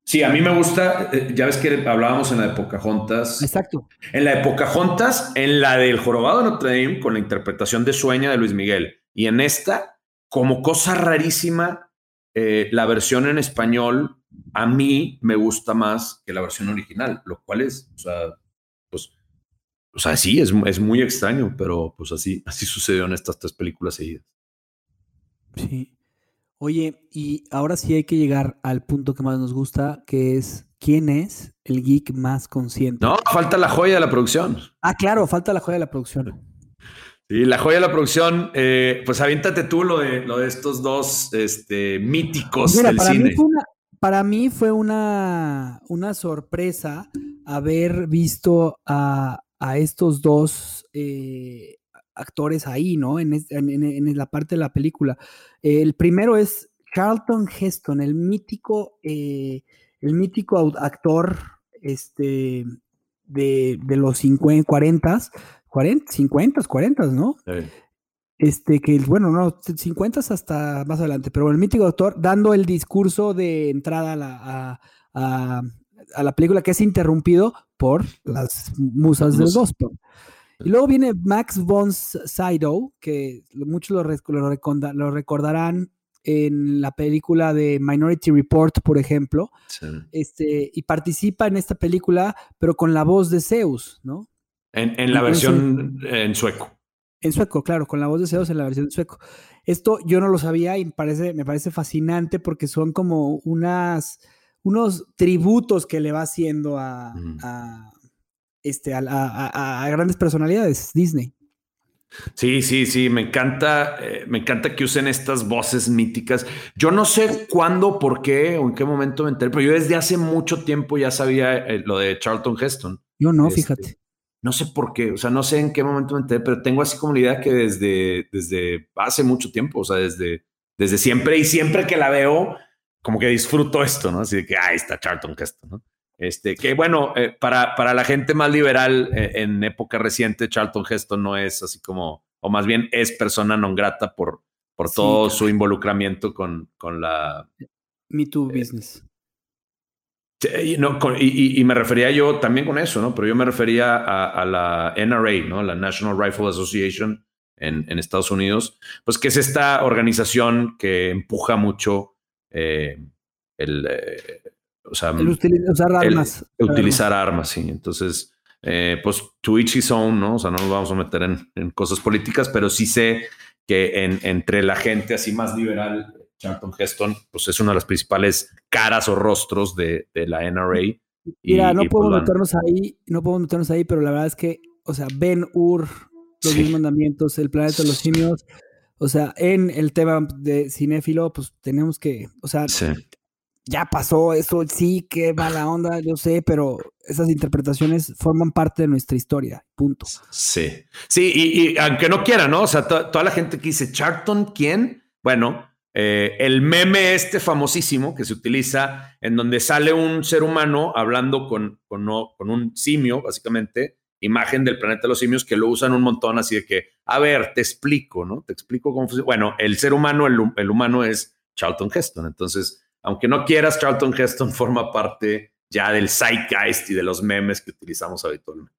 Sí, a mí me gusta, eh, ya ves que hablábamos en la de Pocahontas. Exacto. En la de Pocahontas, en la del Jorobado de Notre Dame, con la interpretación de Sueña de Luis Miguel. Y en esta, como cosa rarísima, eh, la versión en español a mí me gusta más que la versión original, lo cual es, o sea, pues o sea, sí, es, es muy extraño, pero pues así, así sucedió en estas tres películas seguidas. Sí. Oye, y ahora sí hay que llegar al punto que más nos gusta, que es quién es el geek más consciente. No, falta la joya de la producción. Ah, claro, falta la joya de la producción. Sí, la joya de la producción, eh, pues aviéntate tú lo de, lo de estos dos este, míticos del para cine. Mí fue una, para mí fue una, una sorpresa haber visto a, a estos dos eh, actores ahí, ¿no? En, la parte de la película. el primero es Charlton Heston, el mítico, eh, el mítico actor este, de, los 50, 40, 40, 50, 40, ¿no? Este, que bueno, no, 50 hasta más adelante, pero el mítico actor dando el discurso de entrada a, a la película que es interrumpido por las musas del gospel. Y luego viene Max von Sydow, que muchos lo, recordarán en la película de Minority Report, por ejemplo, este, y participa en esta película, pero con la voz de Zeus, ¿no? En, la versión en sueco. En sueco, claro, con la voz de Zeus en la versión en sueco. Esto yo no lo sabía y me parece, me parece fascinante porque son como unas, unos tributos que le va haciendo a, este, a, grandes personalidades Disney. Sí, sí, sí, me encanta, eh, me encanta que usen estas voces míticas. Yo no sé cuándo, por qué o en qué momento me enteré, pero yo desde hace mucho tiempo ya sabía eh, lo de Charlton Heston. Yo no, este, fíjate. No sé por qué, o sea, no sé en qué momento me enteré, pero tengo así como la idea que desde, desde hace mucho tiempo, o sea, desde, desde siempre y siempre que la veo, como que disfruto esto, ¿no? Así de que, ahí está Charlton Heston, ¿no? Este, que bueno, eh, para, para la gente más liberal eh, en época reciente, Charlton Heston no es así como, o más bien es persona non grata por, por todo su involucramiento con, con la... Me Too eh, Business. Y, no, y, me refería yo también con eso, ¿no? Pero yo me refería a, la NRA, ¿no? La National Rifle Association en, en, Estados Unidos, pues que es esta organización que empuja mucho el, o sea, utilizar armas. utilizar armas, sí. Entonces, eh, pues each his own, ¿no? O sea, no nos vamos a meter en, cosas políticas, pero sí sé que en, entre la gente así más liberal, Charlton Heston, pues es una de las principales caras o rostros de, la NRA. Mira, no podemos pues, meternos ahí, no podemos meternos ahí, pero la verdad es que, o sea, Ben Ur, los sí. mandamientos, el planeta de los simios, o sea, en el tema de cinéfilo, pues tenemos que, o sea, sí ya pasó eso, sí, qué mala onda, yo sé, pero esas interpretaciones forman parte de nuestra historia, punto. Sí, sí, y, aunque no quiera, ¿no? O sea, toda la gente que dice, Charlton, ¿quién? Bueno, eh, el meme este famosísimo que se utiliza en donde sale un ser humano hablando con, con, con un simio, básicamente, imagen del planeta de los simios que lo usan un montón así de que, a ver, te explico, ¿no? Te explico cómo funciona. Bueno, el ser humano, el, el humano es Charlton Heston, entonces aunque no quieras, Charlton Heston forma parte ya del zeitgeist y de los memes que utilizamos habitualmente.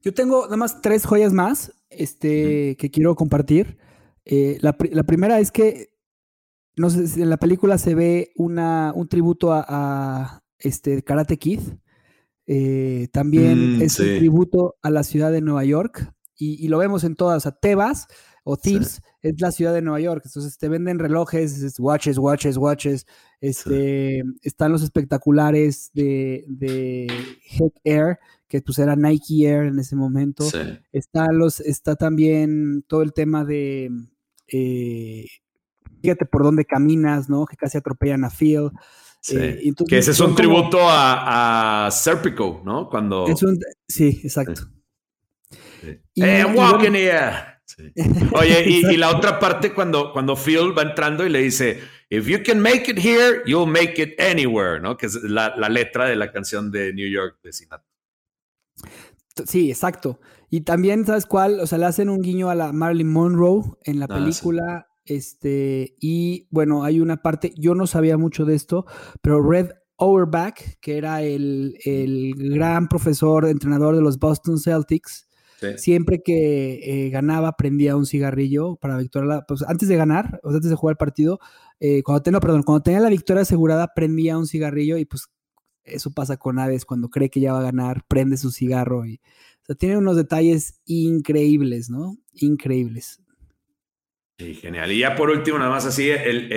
Yo tengo nada más tres joyas más este, que quiero compartir. Eh, la, primera es que, no sé si en la película se ve una, un tributo a, este Karate Kid. Eh, también mm, es un tributo a la ciudad de Nueva York. Y, lo vemos en todas. O sea, Tebas o Thieves es la ciudad de Nueva York. Entonces te venden relojes, watches, watches, watches. Este, Están los espectaculares de, de Heck Air, que pues era Nike Air en ese momento. Está, los, está también todo el tema de... Eh, fíjate por dónde caminas, ¿no? Que casi atropellan a Phil. Sí. Eh, que ese es un tributo a, a Serpico, ¿no? Cuando... sí, exacto. hey, I'm walking here. Oye, y, la otra parte cuando, cuando Phil va entrando y le dice, If you can make it here, you'll make it anywhere, ¿no? Que es la, letra de la canción de New York de Sinatra. Sí, exacto. Y también, ¿sabes cuál? O sea, le hacen un guiño a la Marilyn Monroe en la ah, película. Este, y bueno, hay una parte, yo no sabía mucho de esto, pero Red Overback, que era el, el gran profesor, entrenador de los Boston Celtics, Siempre que eh, ganaba, prendía un cigarrillo para victoria. Pues antes de ganar, o antes de jugar el partido, eh, cuando, tenía, perdón, cuando tenía la victoria asegurada, prendía un cigarrillo y pues eso pasa con Aves cuando cree que ya va a ganar, prende su cigarro y o sea, tiene unos detalles increíbles, ¿no? Increíbles. Sí, genial. Y ya por último, nada más así, el,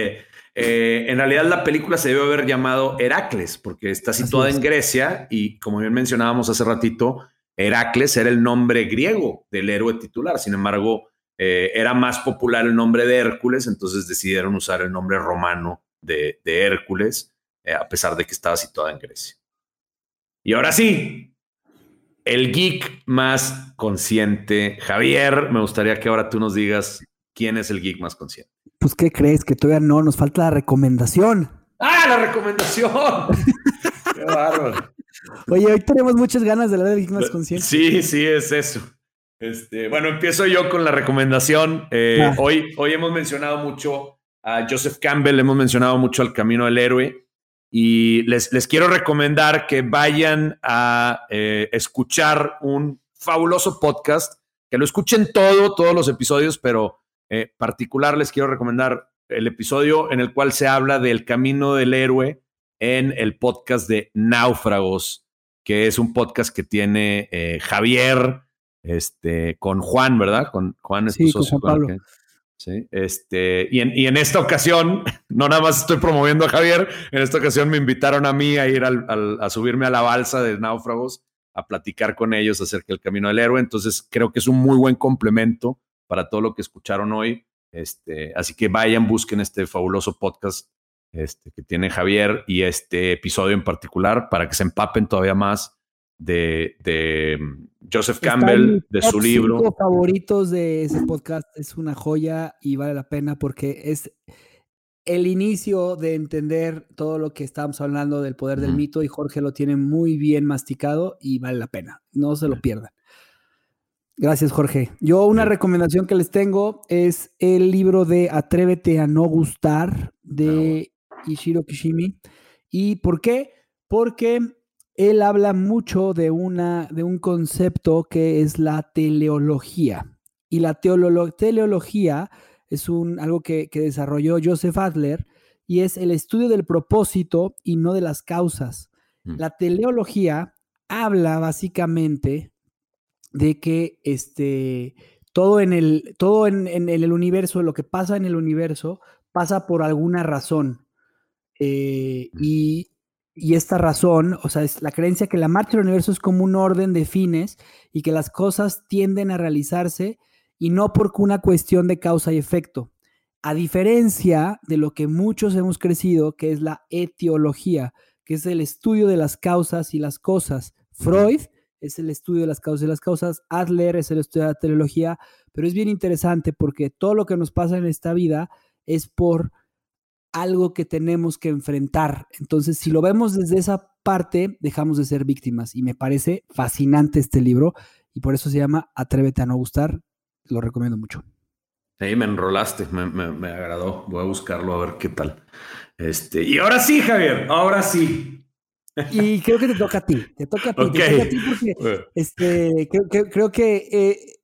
eh, en realidad la película se debe haber llamado Heracles, porque está situada en Grecia y como bien mencionábamos hace ratito, Heracles era el nombre griego del héroe titular, sin embargo, eh, era más popular el nombre de Hércules, entonces decidieron usar el nombre romano de, Hércules, eh, a pesar de que estaba situada en Grecia. Y ahora sí, el geek más consciente. Javier, me gustaría que ahora tú nos digas quién es el geek más consciente. Pues, ¿qué crees? Que todavía no, nos falta la recomendación. ¡Ah, la recomendación! ¡Qué bárbaro! Oye, hoy tenemos muchas ganas de hablar de más consciente. Sí, sí, es eso. Este, bueno, empiezo yo con la recomendación. Eh, ah. hoy, hoy hemos mencionado mucho a Joseph Campbell, hemos mencionado mucho al Camino del Héroe. Y les, les quiero recomendar que vayan a eh, escuchar un fabuloso podcast, que lo escuchen todo, todos los episodios, pero eh, particular les quiero recomendar el episodio en el cual se habla del camino del héroe en el podcast de Náufragos, que es un podcast que tiene eh, Javier, este, con Juan, ¿verdad? Con Juan es sí, con Juan Pablo. Sí, este, y en, y en, esta ocasión, no nada más estoy promoviendo a Javier, en esta ocasión me invitaron a mí a ir al, a subirme a la balsa de náufragos, a platicar con ellos acerca del camino del héroe. Entonces, creo que es un muy buen complemento para todo lo que escucharon hoy. Este, así que vayan, busquen este fabuloso podcast este, que tiene Javier y este episodio en particular para que se empapen todavía más de, de Joseph Campbell, de su libro. favoritos de ese podcast es una joya y vale la pena porque es el inicio de entender todo lo que estábamos hablando del poder del mito y Jorge lo tiene muy bien masticado y vale la pena. No se lo pierdan. Gracias, Jorge. Yo una recomendación que les tengo es el libro de Atrévete a no gustar de Ishiro Kishimi. ¿Y por qué? Porque él habla mucho de, una, de un concepto que es la teleología. Y la teleología es un, algo que, desarrolló Joseph Adler y es el estudio del propósito y no de las causas. Mm. La teleología habla básicamente de que este, todo, en el, todo en, el universo, lo que pasa en el universo, pasa por alguna razón. Eh, y esta razón, o sea, es la creencia que la marcha del universo es como un orden de fines y que las cosas tienden a realizarse y no por una cuestión de causa y efecto. A diferencia de lo que muchos hemos crecido, que es la etiología, que es el estudio de las causas y las cosas. Freud es el estudio de las causas y las causas, Adler es el estudio de la teología, pero es bien interesante porque todo lo que nos pasa en esta vida es por algo que tenemos que enfrentar. Entonces, si lo vemos desde esa parte, dejamos de ser víctimas. Y me parece fascinante este libro y por eso se llama Atrévete a no gustar. Lo recomiendo mucho. Sí, me enrolaste, me, agradó. Voy a buscarlo a ver qué tal. Este, y ahora sí, Javier, ahora sí. Y creo que te toca a ti, te toca a ti, te toca a ti porque este, creo, que eh,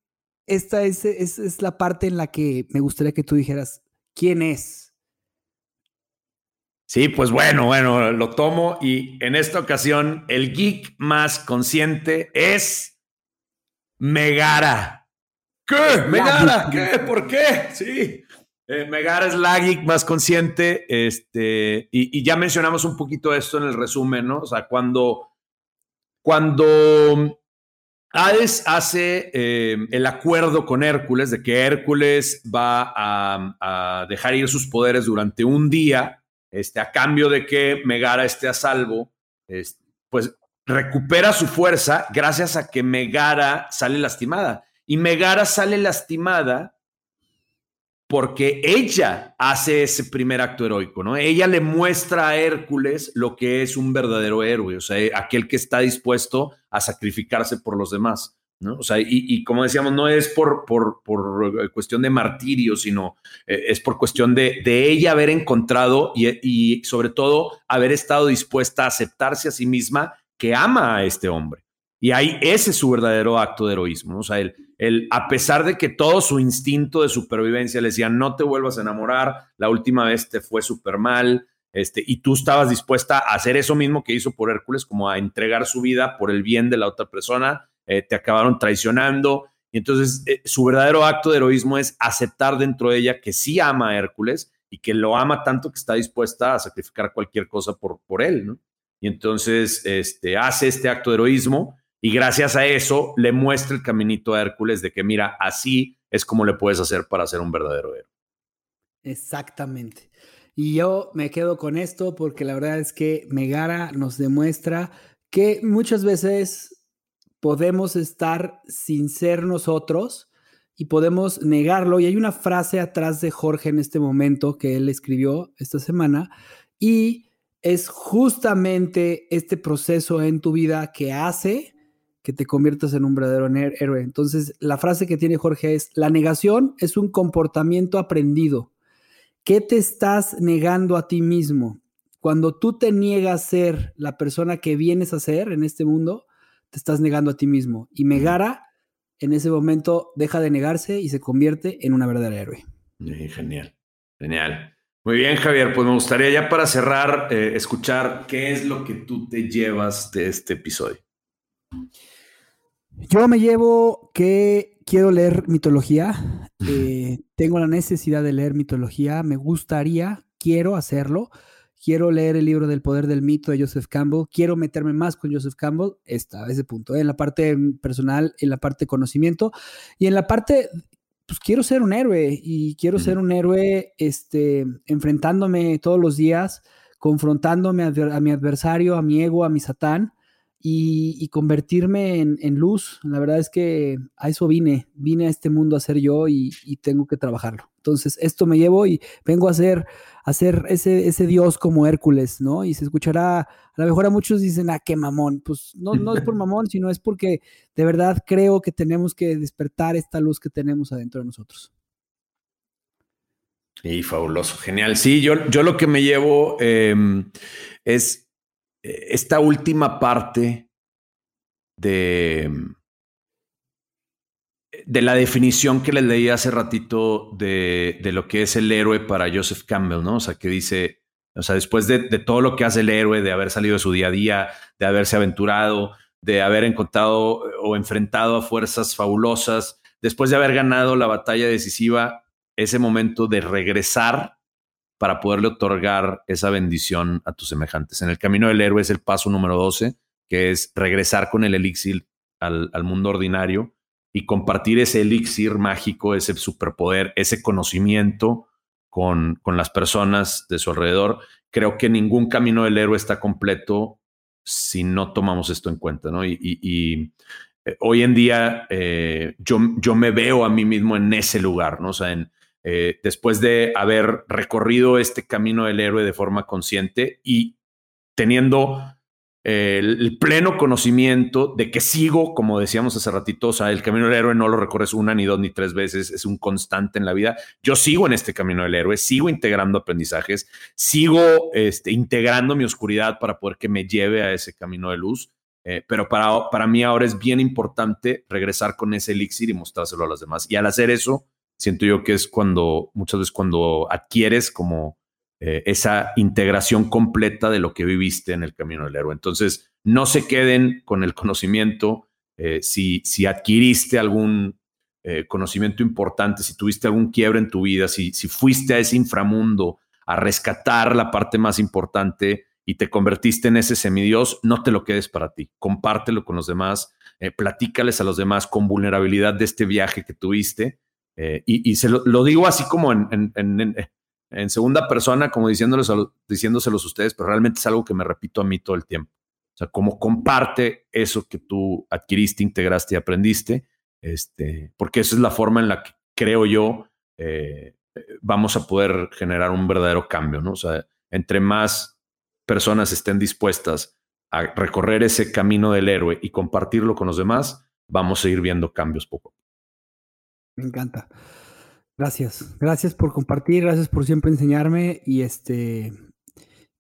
esta es, es la parte en la que me gustaría que tú dijeras, ¿quién es? Sí, pues bueno, bueno, lo tomo y en esta ocasión el geek más consciente es Megara. ¿Qué? ¿Megara? ¿Qué? ¿Por qué? Sí. Eh, Megara es la geek más consciente, este, y, ya mencionamos un poquito esto en el resumen, ¿no? O sea, cuando, cuando Hades hace eh, el acuerdo con Hércules de que Hércules va a dejar ir sus poderes durante un día, este, a cambio de que Megara esté a salvo, pues recupera su fuerza gracias a que Megara sale lastimada. Y Megara sale lastimada porque ella hace ese primer acto heroico, ¿no? Ella le muestra a Hércules lo que es un verdadero héroe, o sea, aquel que está dispuesto a sacrificarse por los demás. O sea, y, como decíamos, no es por, por, por cuestión de martirio, sino eh, es por cuestión de, de, ella haber encontrado y, y, sobre todo haber estado dispuesta a aceptarse a sí misma que ama a este hombre. Y ahí ese es su verdadero acto de heroísmo. O sea, el, el, a pesar de que todo su instinto de supervivencia le decía, no te vuelvas a enamorar, la última vez te fue súper mal, este, y tú estabas dispuesta a hacer eso mismo que hizo por Hércules, como a entregar su vida por el bien de la otra persona eh, te acabaron traicionando. Y entonces eh, su verdadero acto de heroísmo es aceptar dentro de ella que sí ama a Hércules y que lo ama tanto que está dispuesta a sacrificar cualquier cosa por, por él, ¿no? Y entonces este, hace este acto de heroísmo y gracias a eso le muestra el caminito a Hércules de que mira, así es como le puedes hacer para ser un verdadero héroe. Exactamente. Y yo me quedo con esto porque la verdad es que Megara nos demuestra que muchas veces podemos estar sin ser nosotros y podemos negarlo. Y hay una frase atrás de Jorge en este momento que él escribió esta semana y es justamente este proceso en tu vida que hace que te conviertas en un verdadero héroe. Entonces, la frase que tiene Jorge es, la negación es un comportamiento aprendido. ¿Qué te estás negando a ti mismo? Cuando tú te niegas a ser la persona que vienes a ser en este mundo, te estás negando a ti mismo. Y Megara, en ese momento, deja de negarse y se convierte en una verdadera héroe. genial, genial. Muy bien, Javier. Pues me gustaría ya para cerrar, eh, escuchar qué es lo que tú te llevas de este episodio. Yo me llevo que quiero leer mitología. Eh, tengo la necesidad de leer mitología. Me gustaría, quiero hacerlo. Quiero leer el libro del poder del mito de Joseph Campbell. Quiero meterme más con Joseph Campbell. Está a ese punto, ¿eh? en la parte personal, en la parte de conocimiento y en la parte pues quiero ser un héroe y quiero ser un héroe este, enfrentándome todos los días, confrontándome a, mi adversario, a mi ego, a mi satán y, convertirme en, luz. La verdad es que a eso vine, vine a este mundo a ser yo y, tengo que trabajarlo. Entonces, esto me llevo y vengo a ser, a ser ese, ese Dios como Hércules, ¿no? Y se escuchará, a lo mejor a muchos dicen, ah, qué mamón. Pues no, no es por mamón, sino es porque de verdad creo que tenemos que despertar esta luz que tenemos adentro de nosotros. Y fabuloso, genial. Sí, yo, yo lo que me llevo em, es esta última parte de, de la definición que les leí hace ratito de, lo que es el héroe para Joseph Campbell, ¿no? O sea, que dice, o sea, después de, de, todo lo que hace el héroe, de haber salido de su día a día, de haberse aventurado, de haber encontrado o enfrentado a fuerzas fabulosas, después de haber ganado la batalla decisiva, ese momento de regresar para poderle otorgar esa bendición a tus semejantes. En el camino del héroe es el paso número 12, que es regresar con el elixir al, mundo ordinario y compartir ese elixir mágico, ese superpoder, ese conocimiento con, con las personas de su alrededor. Creo que ningún camino del héroe está completo si no tomamos esto en cuenta. Y, eh, hoy en día eh, yo, yo me veo a mí mismo en ese lugar, ¿no? Eh, después de haber recorrido este camino del héroe de forma consciente y teniendo el, pleno conocimiento de que sigo, como decíamos hace ratito, o sea, el camino del héroe no lo recorres una, ni dos, ni tres veces, es un constante en la vida. Yo sigo en este camino del héroe, sigo integrando aprendizajes, sigo este, integrando mi oscuridad para poder que me lleve a ese camino de luz. Eh, pero para, para mí ahora es bien importante regresar con ese elixir y mostrárselo a los demás. Y al hacer eso, siento yo que es cuando, muchas veces cuando adquieres como eh, esa integración completa de lo que viviste en el camino del héroe. Entonces, no se queden con el conocimiento. Eh, si, si adquiriste algún eh, conocimiento importante, si tuviste algún quiebre en tu vida, si, si fuiste a ese inframundo a rescatar la parte más importante y te convertiste en ese semidios, no te lo quedes para ti, compártelo con los demás, platícales a los demás con vulnerabilidad de este viaje que tuviste eh, y, se lo, digo así como en, segunda persona, como diciéndoles, diciéndoselos a ustedes, pero realmente es algo que me repito a mí todo el tiempo. O sea, como comparte eso que tú adquiriste, integraste y aprendiste, este, porque esa es la forma en la que creo yo eh, vamos a poder generar un verdadero cambio, ¿no? O sea, entre más personas estén dispuestas a recorrer ese camino del héroe y compartirlo con los demás, vamos a ir viendo cambios poco a poco. Me encanta. Gracias, gracias por compartir, gracias por siempre enseñarme y este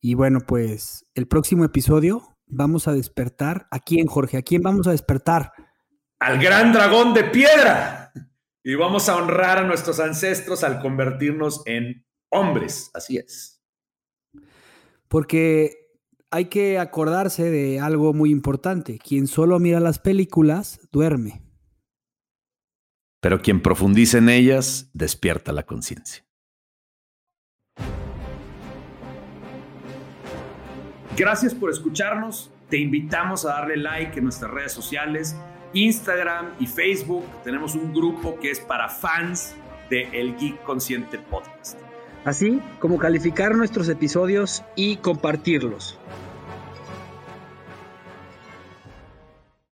y bueno, pues el próximo episodio vamos a despertar a quién, Jorge, a quién vamos a despertar? Al gran dragón de piedra. Y vamos a honrar a nuestros ancestros al convertirnos en hombres, así es. Porque hay que acordarse de algo muy importante, quien solo mira las películas duerme pero quien profundiza en ellas despierta la conciencia. Gracias por escucharnos. Te invitamos a darle like en nuestras redes sociales, Instagram y Facebook. Tenemos un grupo que es para fans de El Geek Consciente Podcast. Así como calificar nuestros episodios y compartirlos.